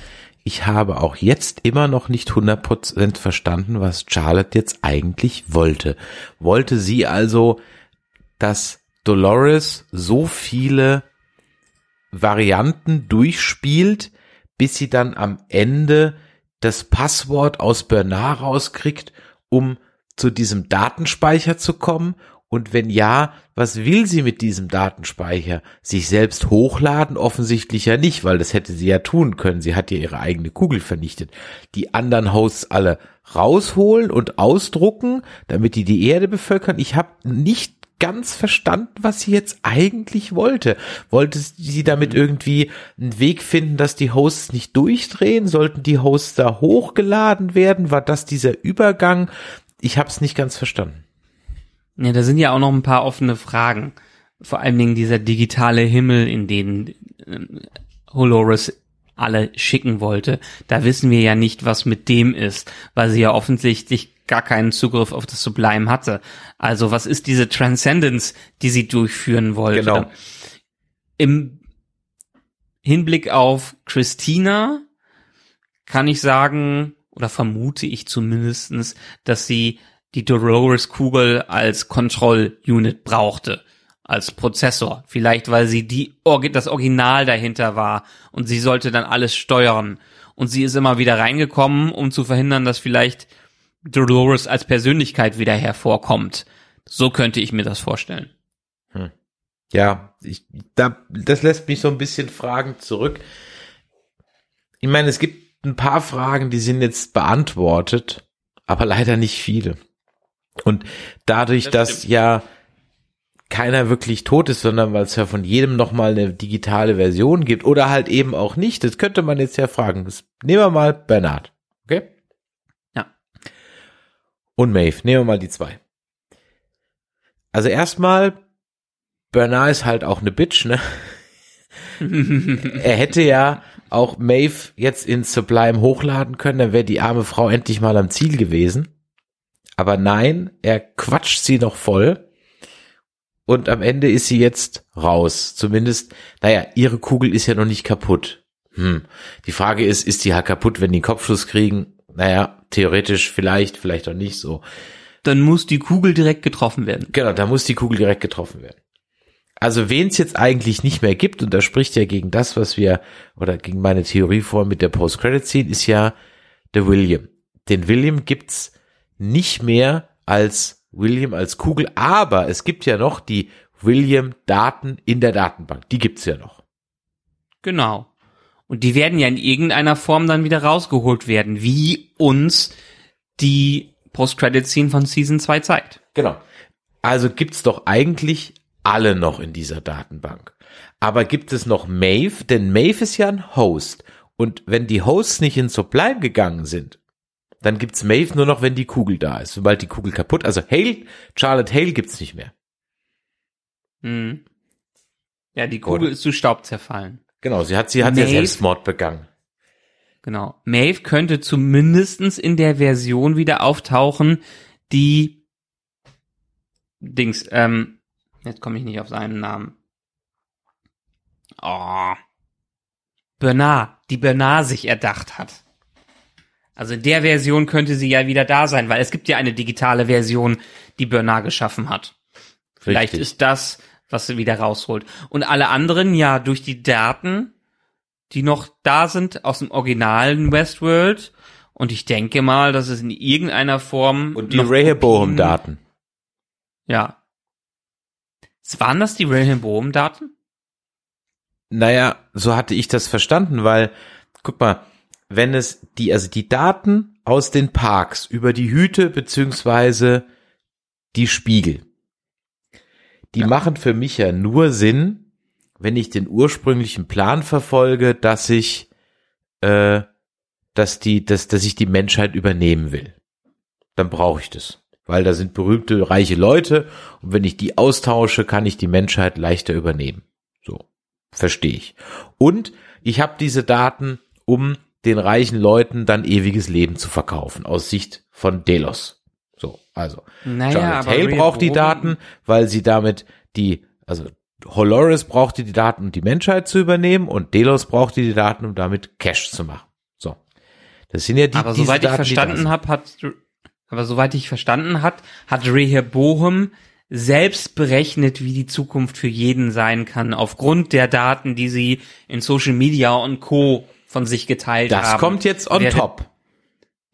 ich habe auch jetzt immer noch nicht 100% verstanden, was Charlotte jetzt eigentlich wollte. Wollte sie also, dass Dolores so viele Varianten durchspielt, bis sie dann am Ende das Passwort aus Bernard rauskriegt, um zu diesem Datenspeicher zu kommen? Und wenn ja, was will sie mit diesem Datenspeicher? Sich selbst hochladen? Offensichtlich ja nicht, weil das hätte sie ja tun können. Sie hat ja ihre eigene Kugel vernichtet. Die anderen Hosts alle rausholen und ausdrucken, damit die die Erde bevölkern. Ich habe nicht ganz verstanden, was sie jetzt eigentlich wollte. Wollte sie damit irgendwie einen Weg finden, dass die Hosts nicht durchdrehen? Sollten die Hosts da hochgeladen werden? War das dieser Übergang? Ich habe es nicht ganz verstanden. Ja, da sind ja auch noch ein paar offene Fragen. Vor allen Dingen dieser digitale Himmel, in den ähm, Dolores alle schicken wollte. Da wissen wir ja nicht, was mit dem ist, weil sie ja offensichtlich gar keinen Zugriff auf das Sublime hatte. Also was ist diese Transcendence, die sie durchführen wollte? Genau. Im Hinblick auf Christina kann ich sagen, oder vermute ich zumindestens, dass sie die Dolores-Kugel als Control-Unit brauchte, als Prozessor. Vielleicht, weil sie die, das Original dahinter war und sie sollte dann alles steuern. Und sie ist immer wieder reingekommen, um zu verhindern, dass vielleicht Dolores als Persönlichkeit wieder hervorkommt. So könnte ich mir das vorstellen. Ja, ich, da, das lässt mich so ein bisschen Fragen zurück. Ich meine, es gibt ein paar Fragen, die sind jetzt beantwortet, aber leider nicht viele. Und dadurch, Das dass ja keiner wirklich tot ist, sondern weil es ja von jedem nochmal eine digitale Version gibt oder halt eben auch nicht, das könnte man jetzt ja fragen. Das, nehmen wir mal Bernhard, okay? Ja. Und Maeve, nehmen wir mal die zwei. Also erstmal, Bernard ist halt auch eine Bitch, ne? er hätte ja auch Maeve jetzt in Sublime hochladen können, dann wäre die arme Frau endlich mal am Ziel gewesen. Aber nein, er quatscht sie noch voll. Und am Ende ist sie jetzt raus. Zumindest, naja, ihre Kugel ist ja noch nicht kaputt. Hm. Die Frage ist, ist die halt kaputt, wenn die einen Kopfschuss kriegen? Naja, theoretisch vielleicht, vielleicht auch nicht so. Dann muss die Kugel direkt getroffen werden. Genau, da muss die Kugel direkt getroffen werden. Also wen es jetzt eigentlich nicht mehr gibt, und das spricht ja gegen das, was wir, oder gegen meine Theorie vor mit der Post-Credit-Scene, ist ja der William. Den William gibt's nicht mehr als William als Kugel, aber es gibt ja noch die William-Daten in der Datenbank. Die gibt's ja noch. Genau. Und die werden ja in irgendeiner Form dann wieder rausgeholt werden, wie uns die Post-Credit-Scene von Season 2 zeigt. Genau. Also gibt's doch eigentlich alle noch in dieser Datenbank. Aber gibt es noch Maeve? Denn Maeve ist ja ein Host. Und wenn die Hosts nicht in Sublime gegangen sind, dann gibt's Maeve nur noch, wenn die Kugel da ist. Sobald die Kugel kaputt, also Hale, Charlotte Hale gibt's nicht mehr. Mhm. Ja, die Kugel Oder? ist zu Staub zerfallen. Genau, sie hat, sie hat ja Maeve? Selbstmord begangen. Genau. Maeve könnte zumindestens in der Version wieder auftauchen, die Dings, ähm, jetzt komme ich nicht auf seinen Namen. Oh. Bernard, die Bernard sich erdacht hat. Also in der Version könnte sie ja wieder da sein, weil es gibt ja eine digitale Version, die Bernard geschaffen hat. Vielleicht Richtig. ist das, was sie wieder rausholt. Und alle anderen, ja, durch die Daten, die noch da sind aus dem originalen Westworld. Und ich denke mal, dass es in irgendeiner Form. Und die Rehoboam-Daten. Ja. Waren das die Rehoboam-Daten? Naja, so hatte ich das verstanden, weil, guck mal, wenn es die, also die Daten aus den Parks über die Hüte beziehungsweise die Spiegel, die Ja. machen für mich ja nur Sinn, wenn ich den ursprünglichen Plan verfolge, dass ich, äh, dass die, dass, dass ich die Menschheit übernehmen will. Dann brauche ich das. Weil da sind berühmte, reiche Leute und wenn ich die austausche, kann ich die Menschheit leichter übernehmen. So. Verstehe ich. Und ich habe diese Daten, um den reichen Leuten dann ewiges Leben zu verkaufen, aus Sicht von Delos. So, also. Naja, Charlotte Hale braucht die Daten, weil sie damit die, also Holoris brauchte die Daten, um die Menschheit zu übernehmen und Delos brauchte die Daten, um damit Cash zu machen. So. Das sind ja die, aber soweit ich Daten, da verstanden habe, hat, aber soweit ich verstanden hat, hat Rehoboam selbst berechnet, wie die Zukunft für jeden sein kann, aufgrund der Daten, die sie in Social Media und Co. von sich geteilt Das haben. kommt jetzt on Während- top.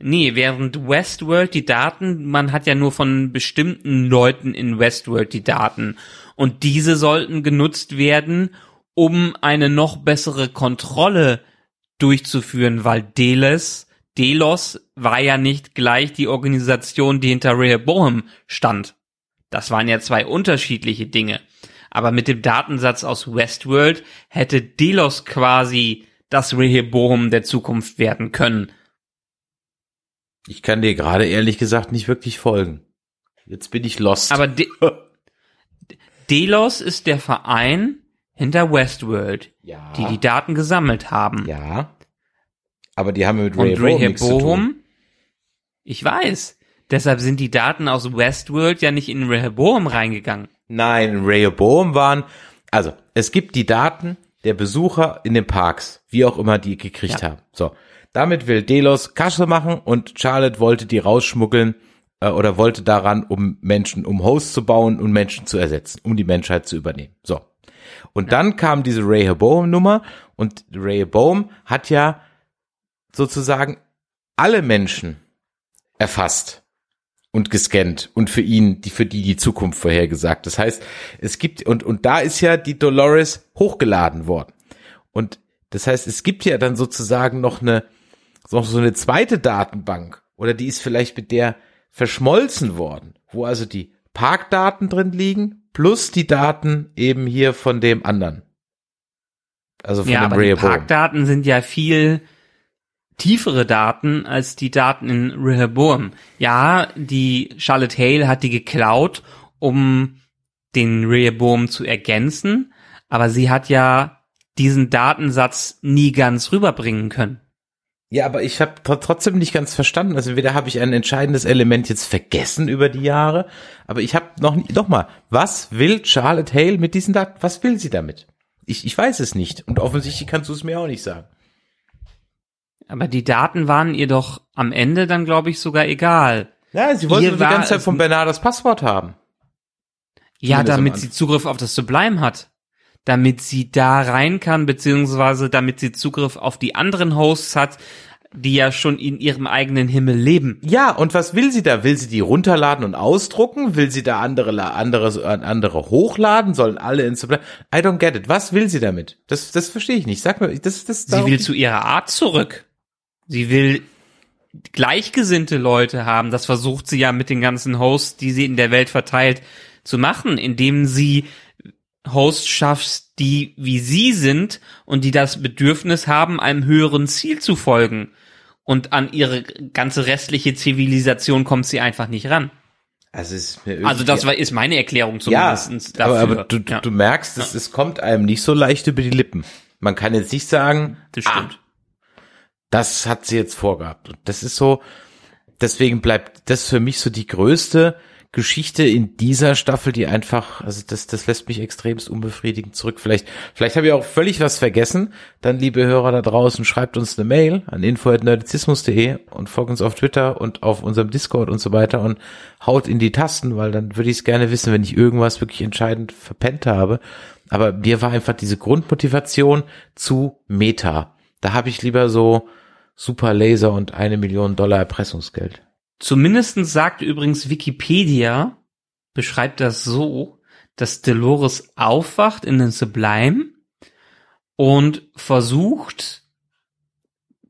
Nee, während Westworld die Daten, man hat ja nur von bestimmten Leuten in Westworld die Daten. Und diese sollten genutzt werden, um eine noch bessere Kontrolle durchzuführen, weil Delos, Delos war ja nicht gleich die Organisation, die hinter Rehoboam stand. Das waren ja zwei unterschiedliche Dinge. Aber mit dem Datensatz aus Westworld hätte Delos quasi das Rehoboam der Zukunft werden können. Ich kann dir gerade ehrlich gesagt nicht wirklich folgen. Jetzt bin ich lost. Aber De Delos ist der Verein hinter Westworld, ja, die die Daten gesammelt haben. ja. Aber die haben mit Und Rehoboam nichts zu tun. Rehoboam, ich weiß. Deshalb sind die Daten aus Westworld ja nicht in Rehoboam reingegangen. Nein, in Rehoboam waren, also es gibt die Daten der Besucher in den Parks, wie auch immer die gekriegt Ja. haben. So, damit will Delos Kasse machen und Charlotte wollte die rausschmuggeln äh, oder wollte daran, um Menschen, um Hosts zu bauen und Menschen zu ersetzen, um die Menschheit zu übernehmen. So. Und dann kam diese Rehoboam-Nummer und Rehoboam hat ja sozusagen alle Menschen erfasst und gescannt und für ihn, die, für die die Zukunft vorhergesagt. Das heißt, es gibt, und, und da ist ja die Dolores hochgeladen worden. Und das heißt, es gibt ja dann sozusagen noch eine, noch so eine zweite Datenbank oder die ist vielleicht mit der verschmolzen worden, wo also die Parkdaten drin liegen plus die Daten eben hier von dem anderen. Also von ja, dem aber die Rehoboam. Parkdaten sind ja viel tiefere Daten als die Daten in Rehoboam. Ja, die Charlotte Hale hat die geklaut, um den Rehoboam zu ergänzen, aber sie hat ja diesen Datensatz nie ganz rüberbringen können. Ja, aber ich habe trotzdem nicht ganz verstanden. Also entweder habe ich ein entscheidendes Element jetzt vergessen über die Jahre, aber ich habe noch nie, noch mal, was will Charlotte Hale mit diesen Daten? Was will sie damit? Ich, ich weiß es nicht und offensichtlich kannst du es mir auch nicht sagen. Aber die Daten waren ihr doch am Ende dann, glaube ich, sogar egal. Ja, sie wollte Ihr die ganze Zeit von Bernard das Passwort haben. Ja, Zumindest damit sie Zugriff auf das Sublime hat. Damit sie da rein kann, beziehungsweise damit sie Zugriff auf die anderen Hosts hat, die ja schon in ihrem eigenen Himmel leben. Ja, und was will sie da? Will sie die runterladen und ausdrucken? Will sie da andere, andere, äh, andere hochladen? Sollen alle ins I don't get it. Was will sie damit? Das, das verstehe ich nicht. Sag mir, das, das, Sie will zu ihrer Art zurück. Sie will gleichgesinnte Leute haben. Das versucht sie ja mit den ganzen Hosts, die sie in der Welt verteilt, zu machen, indem sie Hosts schafft, die wie sie sind und die das Bedürfnis haben, einem höheren Ziel zu folgen. Und an ihre ganze restliche Zivilisation kommt sie einfach nicht ran. also, ist mir Also das war, ist meine Erklärung ja, zumindest aber, dafür. aber du, du, ja, du merkst, es, es kommt einem nicht so leicht über die Lippen. Man kann jetzt nicht sagen, das stimmt. Das hat sie jetzt vorgehabt. Und das ist so, deswegen bleibt das für mich so die größte Geschichte in dieser Staffel, die einfach, also das, das lässt mich extremst unbefriedigend zurück. Vielleicht, vielleicht habe ich auch völlig was vergessen. Dann, liebe Hörer da draußen, schreibt uns eine Mail an info.nerdizismus.de und folgt uns auf Twitter und auf unserem Discord und so weiter und haut in die Tasten, weil dann würde ich es gerne wissen, wenn ich irgendwas wirklich entscheidend verpennt habe. Aber mir war einfach diese Grundmotivation zu Meta. Da habe ich lieber so Super Laser und eine Million Dollar Erpressungsgeld. Zumindestens sagt übrigens Wikipedia, beschreibt das so, dass Dolores aufwacht in den Sublime und versucht,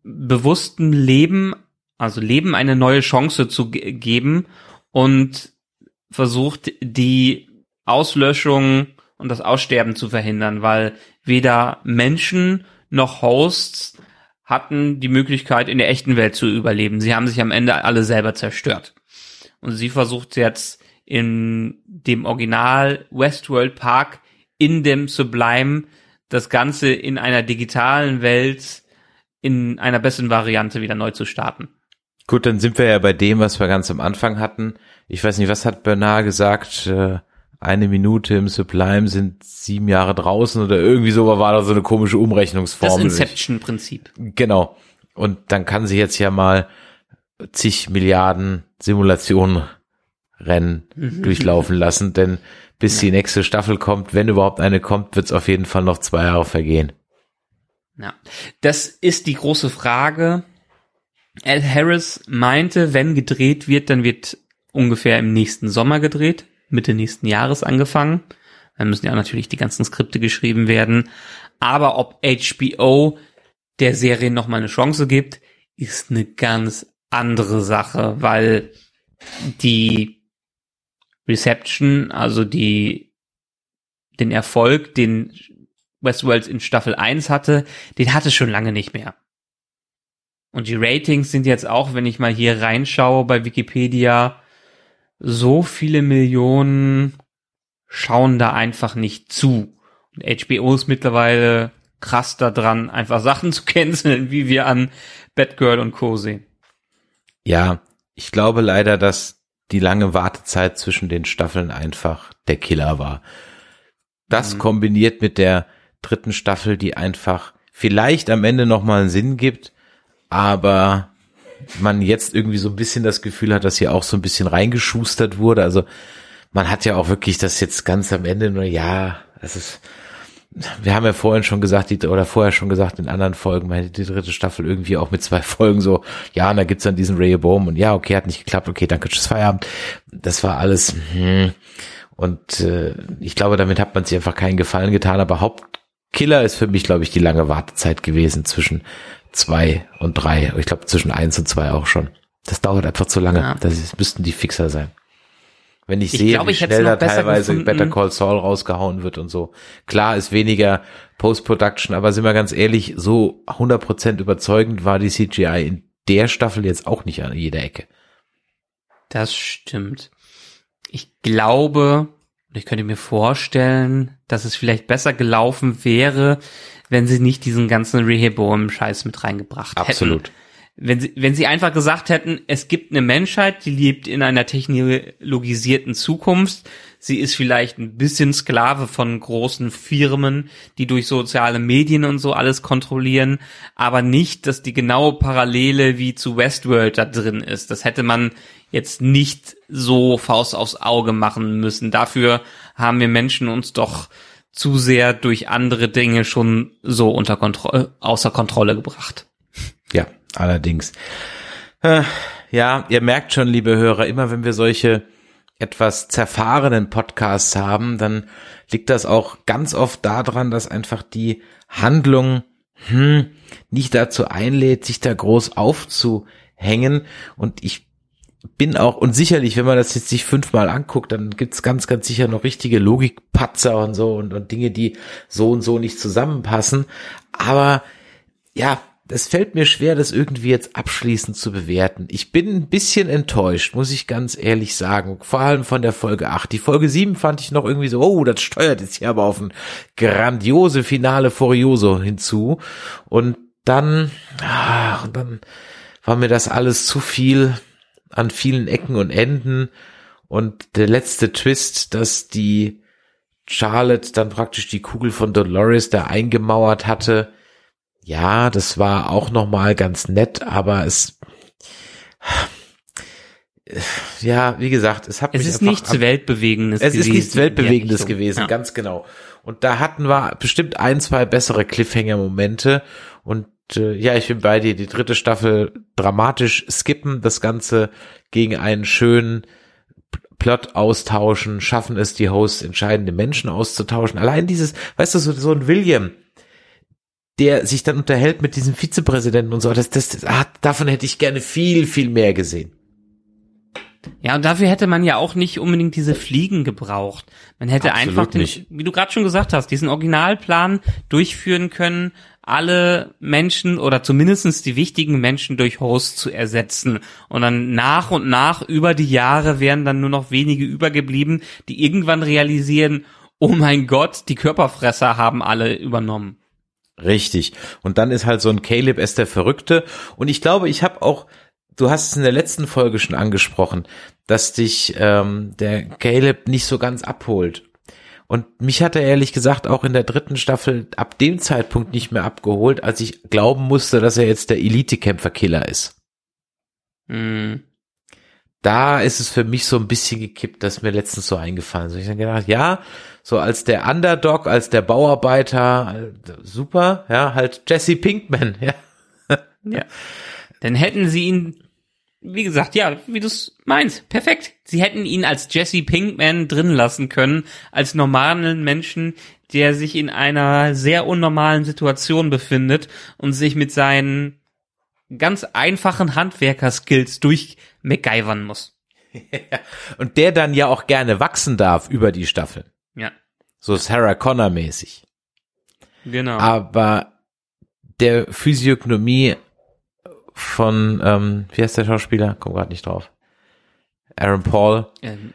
bewusstem Leben, also Leben eine neue Chance zu ge- geben und versucht, die Auslöschung und das Aussterben zu verhindern, weil weder Menschen noch Hosts hatten die Möglichkeit, in der echten Welt zu überleben. Sie haben sich am Ende alle selber zerstört. Und sie versucht jetzt in dem Original Westworld Park in dem Sublime das Ganze in einer digitalen Welt in einer besseren Variante wieder neu zu starten. Gut, dann sind wir ja bei dem, was wir ganz am Anfang hatten. Ich weiß nicht, was hat Bernard gesagt? Äh, Eine Minute im Sublime sind sieben Jahre draußen oder irgendwie so war da so eine komische Das Umrechnungsformel. Inception-Prinzip. Genau. Und dann kann sie jetzt ja mal zig Milliarden Simulationen Rennen durchlaufen lassen, denn bis die nächste Staffel kommt, wenn überhaupt eine kommt, wird es auf jeden Fall noch zwei Jahre vergehen. Ja, das ist die große Frage. Al Harris meinte, wenn gedreht wird, dann wird ungefähr im nächsten Sommer gedreht, Mitte nächsten Jahres angefangen. Dann müssen ja natürlich die ganzen Skripte geschrieben werden. Aber ob HBO der Serie nochmal eine Chance gibt, ist eine ganz andere Sache, weil die Reception, also die, den Erfolg, den Westworld in Staffel 1 hatte, den hatte schon lange nicht mehr. Und die Ratings sind jetzt auch, wenn ich mal hier reinschaue bei Wikipedia, so viele Millionen schauen da einfach nicht zu. Und HBO ist mittlerweile krass da dran, einfach Sachen zu canceln, wie wir an Batgirl und Co. sehen. Ja, ich glaube leider, dass die lange Wartezeit zwischen den Staffeln einfach der Killer war. Das Mhm. kombiniert mit der dritten Staffel, die einfach vielleicht am Ende nochmal einen Sinn gibt, aber man jetzt irgendwie so ein bisschen das Gefühl hat, dass hier auch so ein bisschen reingeschustert wurde. Also man hat ja auch wirklich das jetzt ganz am Ende nur, ja, es ist, wir haben ja vorhin schon gesagt, die, oder vorher schon gesagt in anderen Folgen, meine die dritte Staffel irgendwie auch mit zwei Folgen so, ja, und da gibt's dann diesen Ray Boom und ja, okay, hat nicht geklappt, okay, danke, tschüss, Feierabend. Das war alles, hm. und äh, ich glaube, damit hat man sich einfach keinen Gefallen getan, aber Hauptkiller ist für mich, glaube ich, die lange Wartezeit gewesen zwischen zwei und drei. Ich glaube, zwischen eins und zwei auch schon. Das dauert einfach zu lange. Ja. Das ist, müssten die Fixer sein. Wenn ich, Ich sehe, glaube, wie ich hätte schnell da teilweise gefunden. Better Call Saul rausgehauen wird und so. Klar ist weniger Post-Production, aber sind wir ganz ehrlich, so 100% überzeugend war die CGI in der Staffel jetzt auch nicht an jeder Ecke. Das stimmt. Ich glaube, ich könnte mir vorstellen, dass es vielleicht besser gelaufen wäre, wenn sie nicht diesen ganzen Rehoboam-Scheiß mit reingebracht hätten. Absolut. Wenn sie, wenn sie einfach gesagt hätten, es gibt eine Menschheit, die lebt in einer technologisierten Zukunft. Sie ist vielleicht ein bisschen Sklave von großen Firmen, die durch soziale Medien und so alles kontrollieren, aber nicht, dass die genaue Parallele wie zu Westworld da drin ist. Das hätte man jetzt nicht so Faust aufs Auge machen müssen. Dafür haben wir Menschen uns doch zu sehr durch andere Dinge schon so unter Kontrolle, außer Kontrolle gebracht. Ja, allerdings. Äh, ja, ihr merkt schon, liebe Hörer, immer wenn wir solche etwas zerfahrenen Podcasts haben, dann liegt das auch ganz oft daran, dass einfach die Handlung hm, nicht dazu einlädt, sich da groß aufzuhängen. Und ich bin auch, und sicherlich, wenn man das jetzt sich fünfmal anguckt, dann gibt's ganz, ganz sicher noch richtige Logikpatzer und so und, und Dinge, die so und so nicht zusammenpassen. Aber ja, es fällt mir schwer, das irgendwie jetzt abschließend zu bewerten. Ich bin ein bisschen enttäuscht, muss ich ganz ehrlich sagen. Vor allem von der Folge 8. Die Folge 7 fand ich noch irgendwie so, oh, das steuert jetzt hier aber auf ein grandiose Finale Furioso hinzu. Und dann, ach, und dann war mir das alles zu viel an vielen Ecken und Enden. Und der letzte Twist, dass die Charlotte dann praktisch die Kugel von Dolores da eingemauert hatte. Ja, das war auch nochmal ganz nett, aber es, ja, wie gesagt, es hat es mich ist nichts Weltbewegendes es gewesen. ist nichts Weltbewegendes gewesen, ja. ganz genau. Und da hatten wir bestimmt ein, zwei bessere Cliffhanger-Momente. Und äh, ja, ich bin bei dir. Die dritte Staffel dramatisch skippen, das Ganze gegen einen schönen Plot austauschen, schaffen es die Hosts, entscheidende Menschen auszutauschen. Allein dieses, weißt du, so, so ein William, der sich dann unterhält mit diesem Vizepräsidenten und so, das, das, das ah, davon hätte ich gerne viel, viel mehr gesehen. Ja, und dafür hätte man ja auch nicht unbedingt diese Fliegen gebraucht. Man hätte Absolut einfach den, nicht. wie du gerade schon gesagt hast, diesen Originalplan durchführen können, alle Menschen oder zumindestens die wichtigen Menschen durch Hosts zu ersetzen. Und dann nach und nach über die Jahre wären dann nur noch wenige übergeblieben, die irgendwann realisieren, oh mein Gott, die Körperfresser haben alle übernommen. Richtig. Und dann ist halt so ein Caleb es der Verrückte. Und ich glaube, ich habe auch, du hast es in der letzten Folge schon angesprochen, dass dich ähm, der Caleb nicht so ganz abholt. Und mich hat er ehrlich gesagt auch in der dritten Staffel ab dem Zeitpunkt nicht mehr abgeholt, als ich glauben musste, dass er jetzt der Elite-Kämpfer-Killer ist. Hm. Da ist es für mich so ein bisschen gekippt, das ist mir letztens so eingefallen. So ich dann gedacht, ja, so als der Underdog, als der Bauarbeiter, super, ja, halt Jesse Pinkman, ja. Ja. Dann hätten sie ihn, wie gesagt, ja, wie du es meinst, perfekt. Sie hätten ihn als Jesse Pinkman drin lassen können, als normalen Menschen, der sich in einer sehr unnormalen Situation befindet und sich mit seinen ganz einfachen Handwerkerskills durch MacGyvern muss. Und der dann ja auch gerne wachsen darf über die Staffel. Ja, So Sarah Connor mäßig. genau. Aber der Physiognomie von, ähm, wie heißt der Schauspieler? Komm gerade nicht drauf. Aaron Paul Ähm,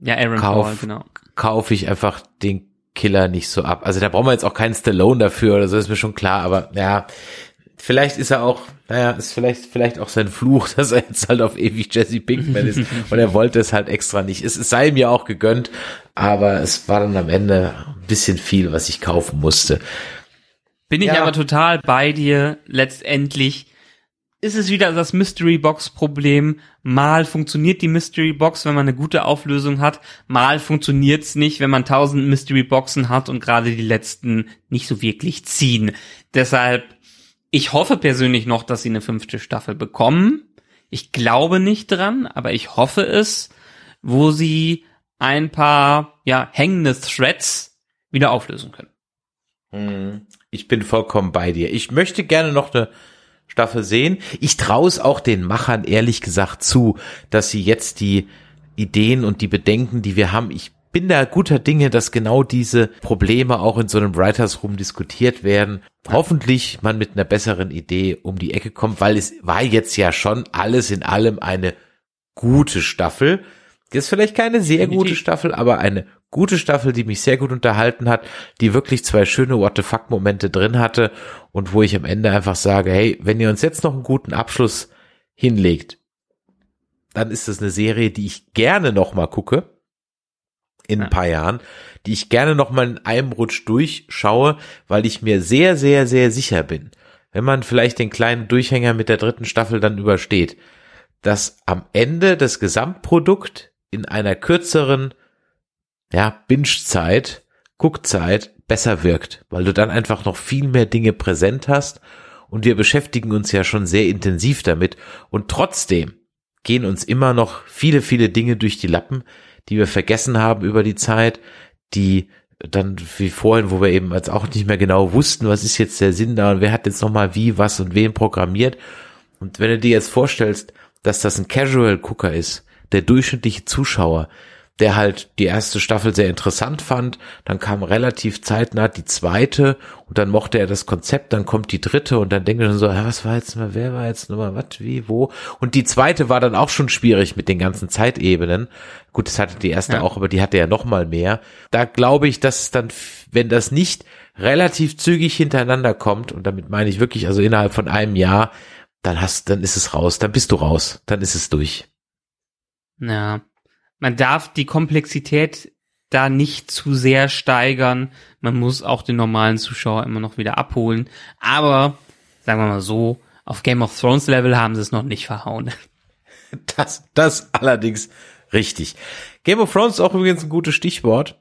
ja, Aaron Kauf. Paul, genau. kaufe ich einfach den Killer nicht so ab. Also da brauchen wir jetzt auch keinen Stallone dafür oder so, ist mir schon klar, aber ja, vielleicht ist er auch, naja, ist vielleicht, vielleicht auch sein Fluch, dass er jetzt halt auf ewig Jesse Pinkman ist und er wollte es halt extra nicht. Es, es sei ihm ja auch gegönnt, aber es war dann am Ende ein bisschen viel, was ich kaufen musste. Bin ich Ja. aber total bei dir. Letztendlich ist es wieder das Mystery Box Problem. Mal funktioniert die Mystery Box, wenn man eine gute Auflösung hat. Mal funktioniert's nicht, wenn man tausend Mystery Boxen hat und gerade die letzten nicht so wirklich ziehen. Deshalb, ich hoffe persönlich noch, dass sie eine fünfte Staffel bekommen. Ich glaube nicht dran, aber ich hoffe es, wo sie ein paar, ja, hängende Threads wieder auflösen können. Ich bin vollkommen bei dir. Ich möchte gerne noch eine Staffel sehen. Ich traue es auch den Machern ehrlich gesagt zu, dass sie jetzt die Ideen und die Bedenken, die wir haben, ich bin da guter Dinge, dass genau diese Probleme auch in so einem Writers Room diskutiert werden. Hoffentlich man mit einer besseren Idee um die Ecke kommt, weil es war jetzt ja schon alles in allem eine gute Staffel. Das ist vielleicht keine sehr gute Staffel, aber eine gute Staffel, die mich sehr gut unterhalten hat, die wirklich zwei schöne What the fuck Momente drin hatte und wo ich am Ende einfach sage, hey, wenn ihr uns jetzt noch einen guten Abschluss hinlegt, dann ist das eine Serie, die ich gerne noch mal gucke in ein paar Jahren, die ich gerne noch mal in einem Rutsch durchschaue, weil ich mir sehr, sehr, sehr sicher bin, wenn man vielleicht den kleinen Durchhänger mit der dritten Staffel dann übersteht, dass am Ende das Gesamtprodukt in einer kürzeren, ja, Binge-Zeit, Guckzeit besser wirkt, weil du dann einfach noch viel mehr Dinge präsent hast und wir beschäftigen uns ja schon sehr intensiv damit und trotzdem gehen uns immer noch viele, viele Dinge durch die Lappen, die wir vergessen haben über die Zeit, die dann wie vorhin, wo wir eben als auch nicht mehr genau wussten, was ist jetzt der Sinn da und wer hat jetzt nochmal wie, was und wen programmiert. Und wenn du dir jetzt vorstellst, dass das ein Casual Gucker ist, der durchschnittliche Zuschauer, der halt die erste Staffel sehr interessant fand, dann kam relativ zeitnah die zweite und dann mochte er das Konzept, dann kommt die dritte und dann denkt er schon so, ja, was war jetzt mal, wer war jetzt nochmal, was, wie, wo? Und die zweite war dann auch schon schwierig mit den ganzen Zeitebenen. Gut, das hatte die erste Ja. auch, aber die hatte ja noch mal mehr. Da glaube ich, dass es dann, wenn das nicht relativ zügig hintereinander kommt, und damit meine ich wirklich, also innerhalb von einem Jahr, dann hast, dann ist es raus, dann bist du raus, dann ist es durch. Ja. Man darf die Komplexität da nicht zu sehr steigern. Man muss auch den normalen Zuschauer immer noch wieder abholen. Aber, sagen wir mal so, auf Game of Thrones Level haben sie es noch nicht verhauen. Das, das allerdings richtig. Game of Thrones ist auch übrigens ein gutes Stichwort.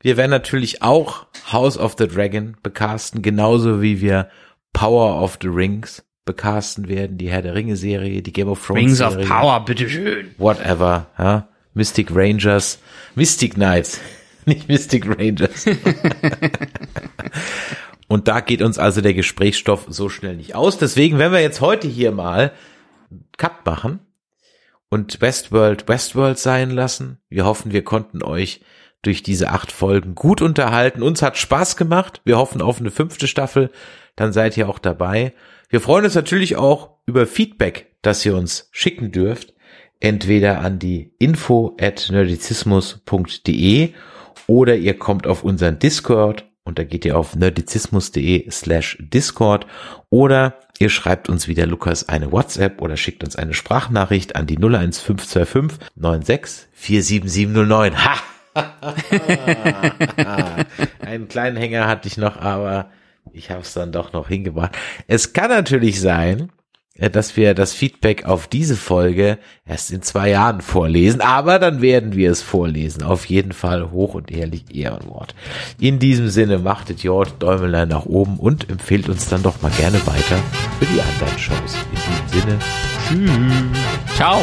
Wir werden natürlich auch House of the Dragon bekasten, genauso wie wir Power of the Rings bekasten werden, die Herr der Ringe Serie, die Game of Thrones Rings of Serie, Power, bitteschön. whatever, ja. Mystic Rangers, Mystic Knights, nicht Mystic Rangers. Und da geht uns also der Gesprächsstoff so schnell nicht aus. Deswegen werden wir jetzt heute hier mal Cut machen und Westworld Westworld sein lassen. Wir hoffen, wir konnten euch durch diese acht Folgen gut unterhalten. Uns hat Spaß gemacht. Wir hoffen auf eine fünfte Staffel. Dann seid ihr auch dabei. Wir freuen uns natürlich auch über Feedback, das ihr uns schicken dürft. Entweder an die info at nerdizismus.de oder ihr kommt auf unseren Discord und da geht ihr auf nerdizismus.de slash Discord oder ihr schreibt uns wieder Lukas eine WhatsApp oder schickt uns eine Sprachnachricht an die 01525 96 47709. Ha! Einen kleinen Hänger hatte ich noch, aber ich habe es dann doch noch hingebracht. Es kann natürlich sein, äh, dass wir das Feedback auf diese Folge erst in zwei Jahren vorlesen, aber dann werden wir es vorlesen. Auf jeden Fall hoch und ehrlich Ehrenwort. In diesem Sinne machtet Jord Däumelein nach oben und empfehlt uns dann doch mal gerne weiter für die anderen Shows. In diesem Sinne, Ciao.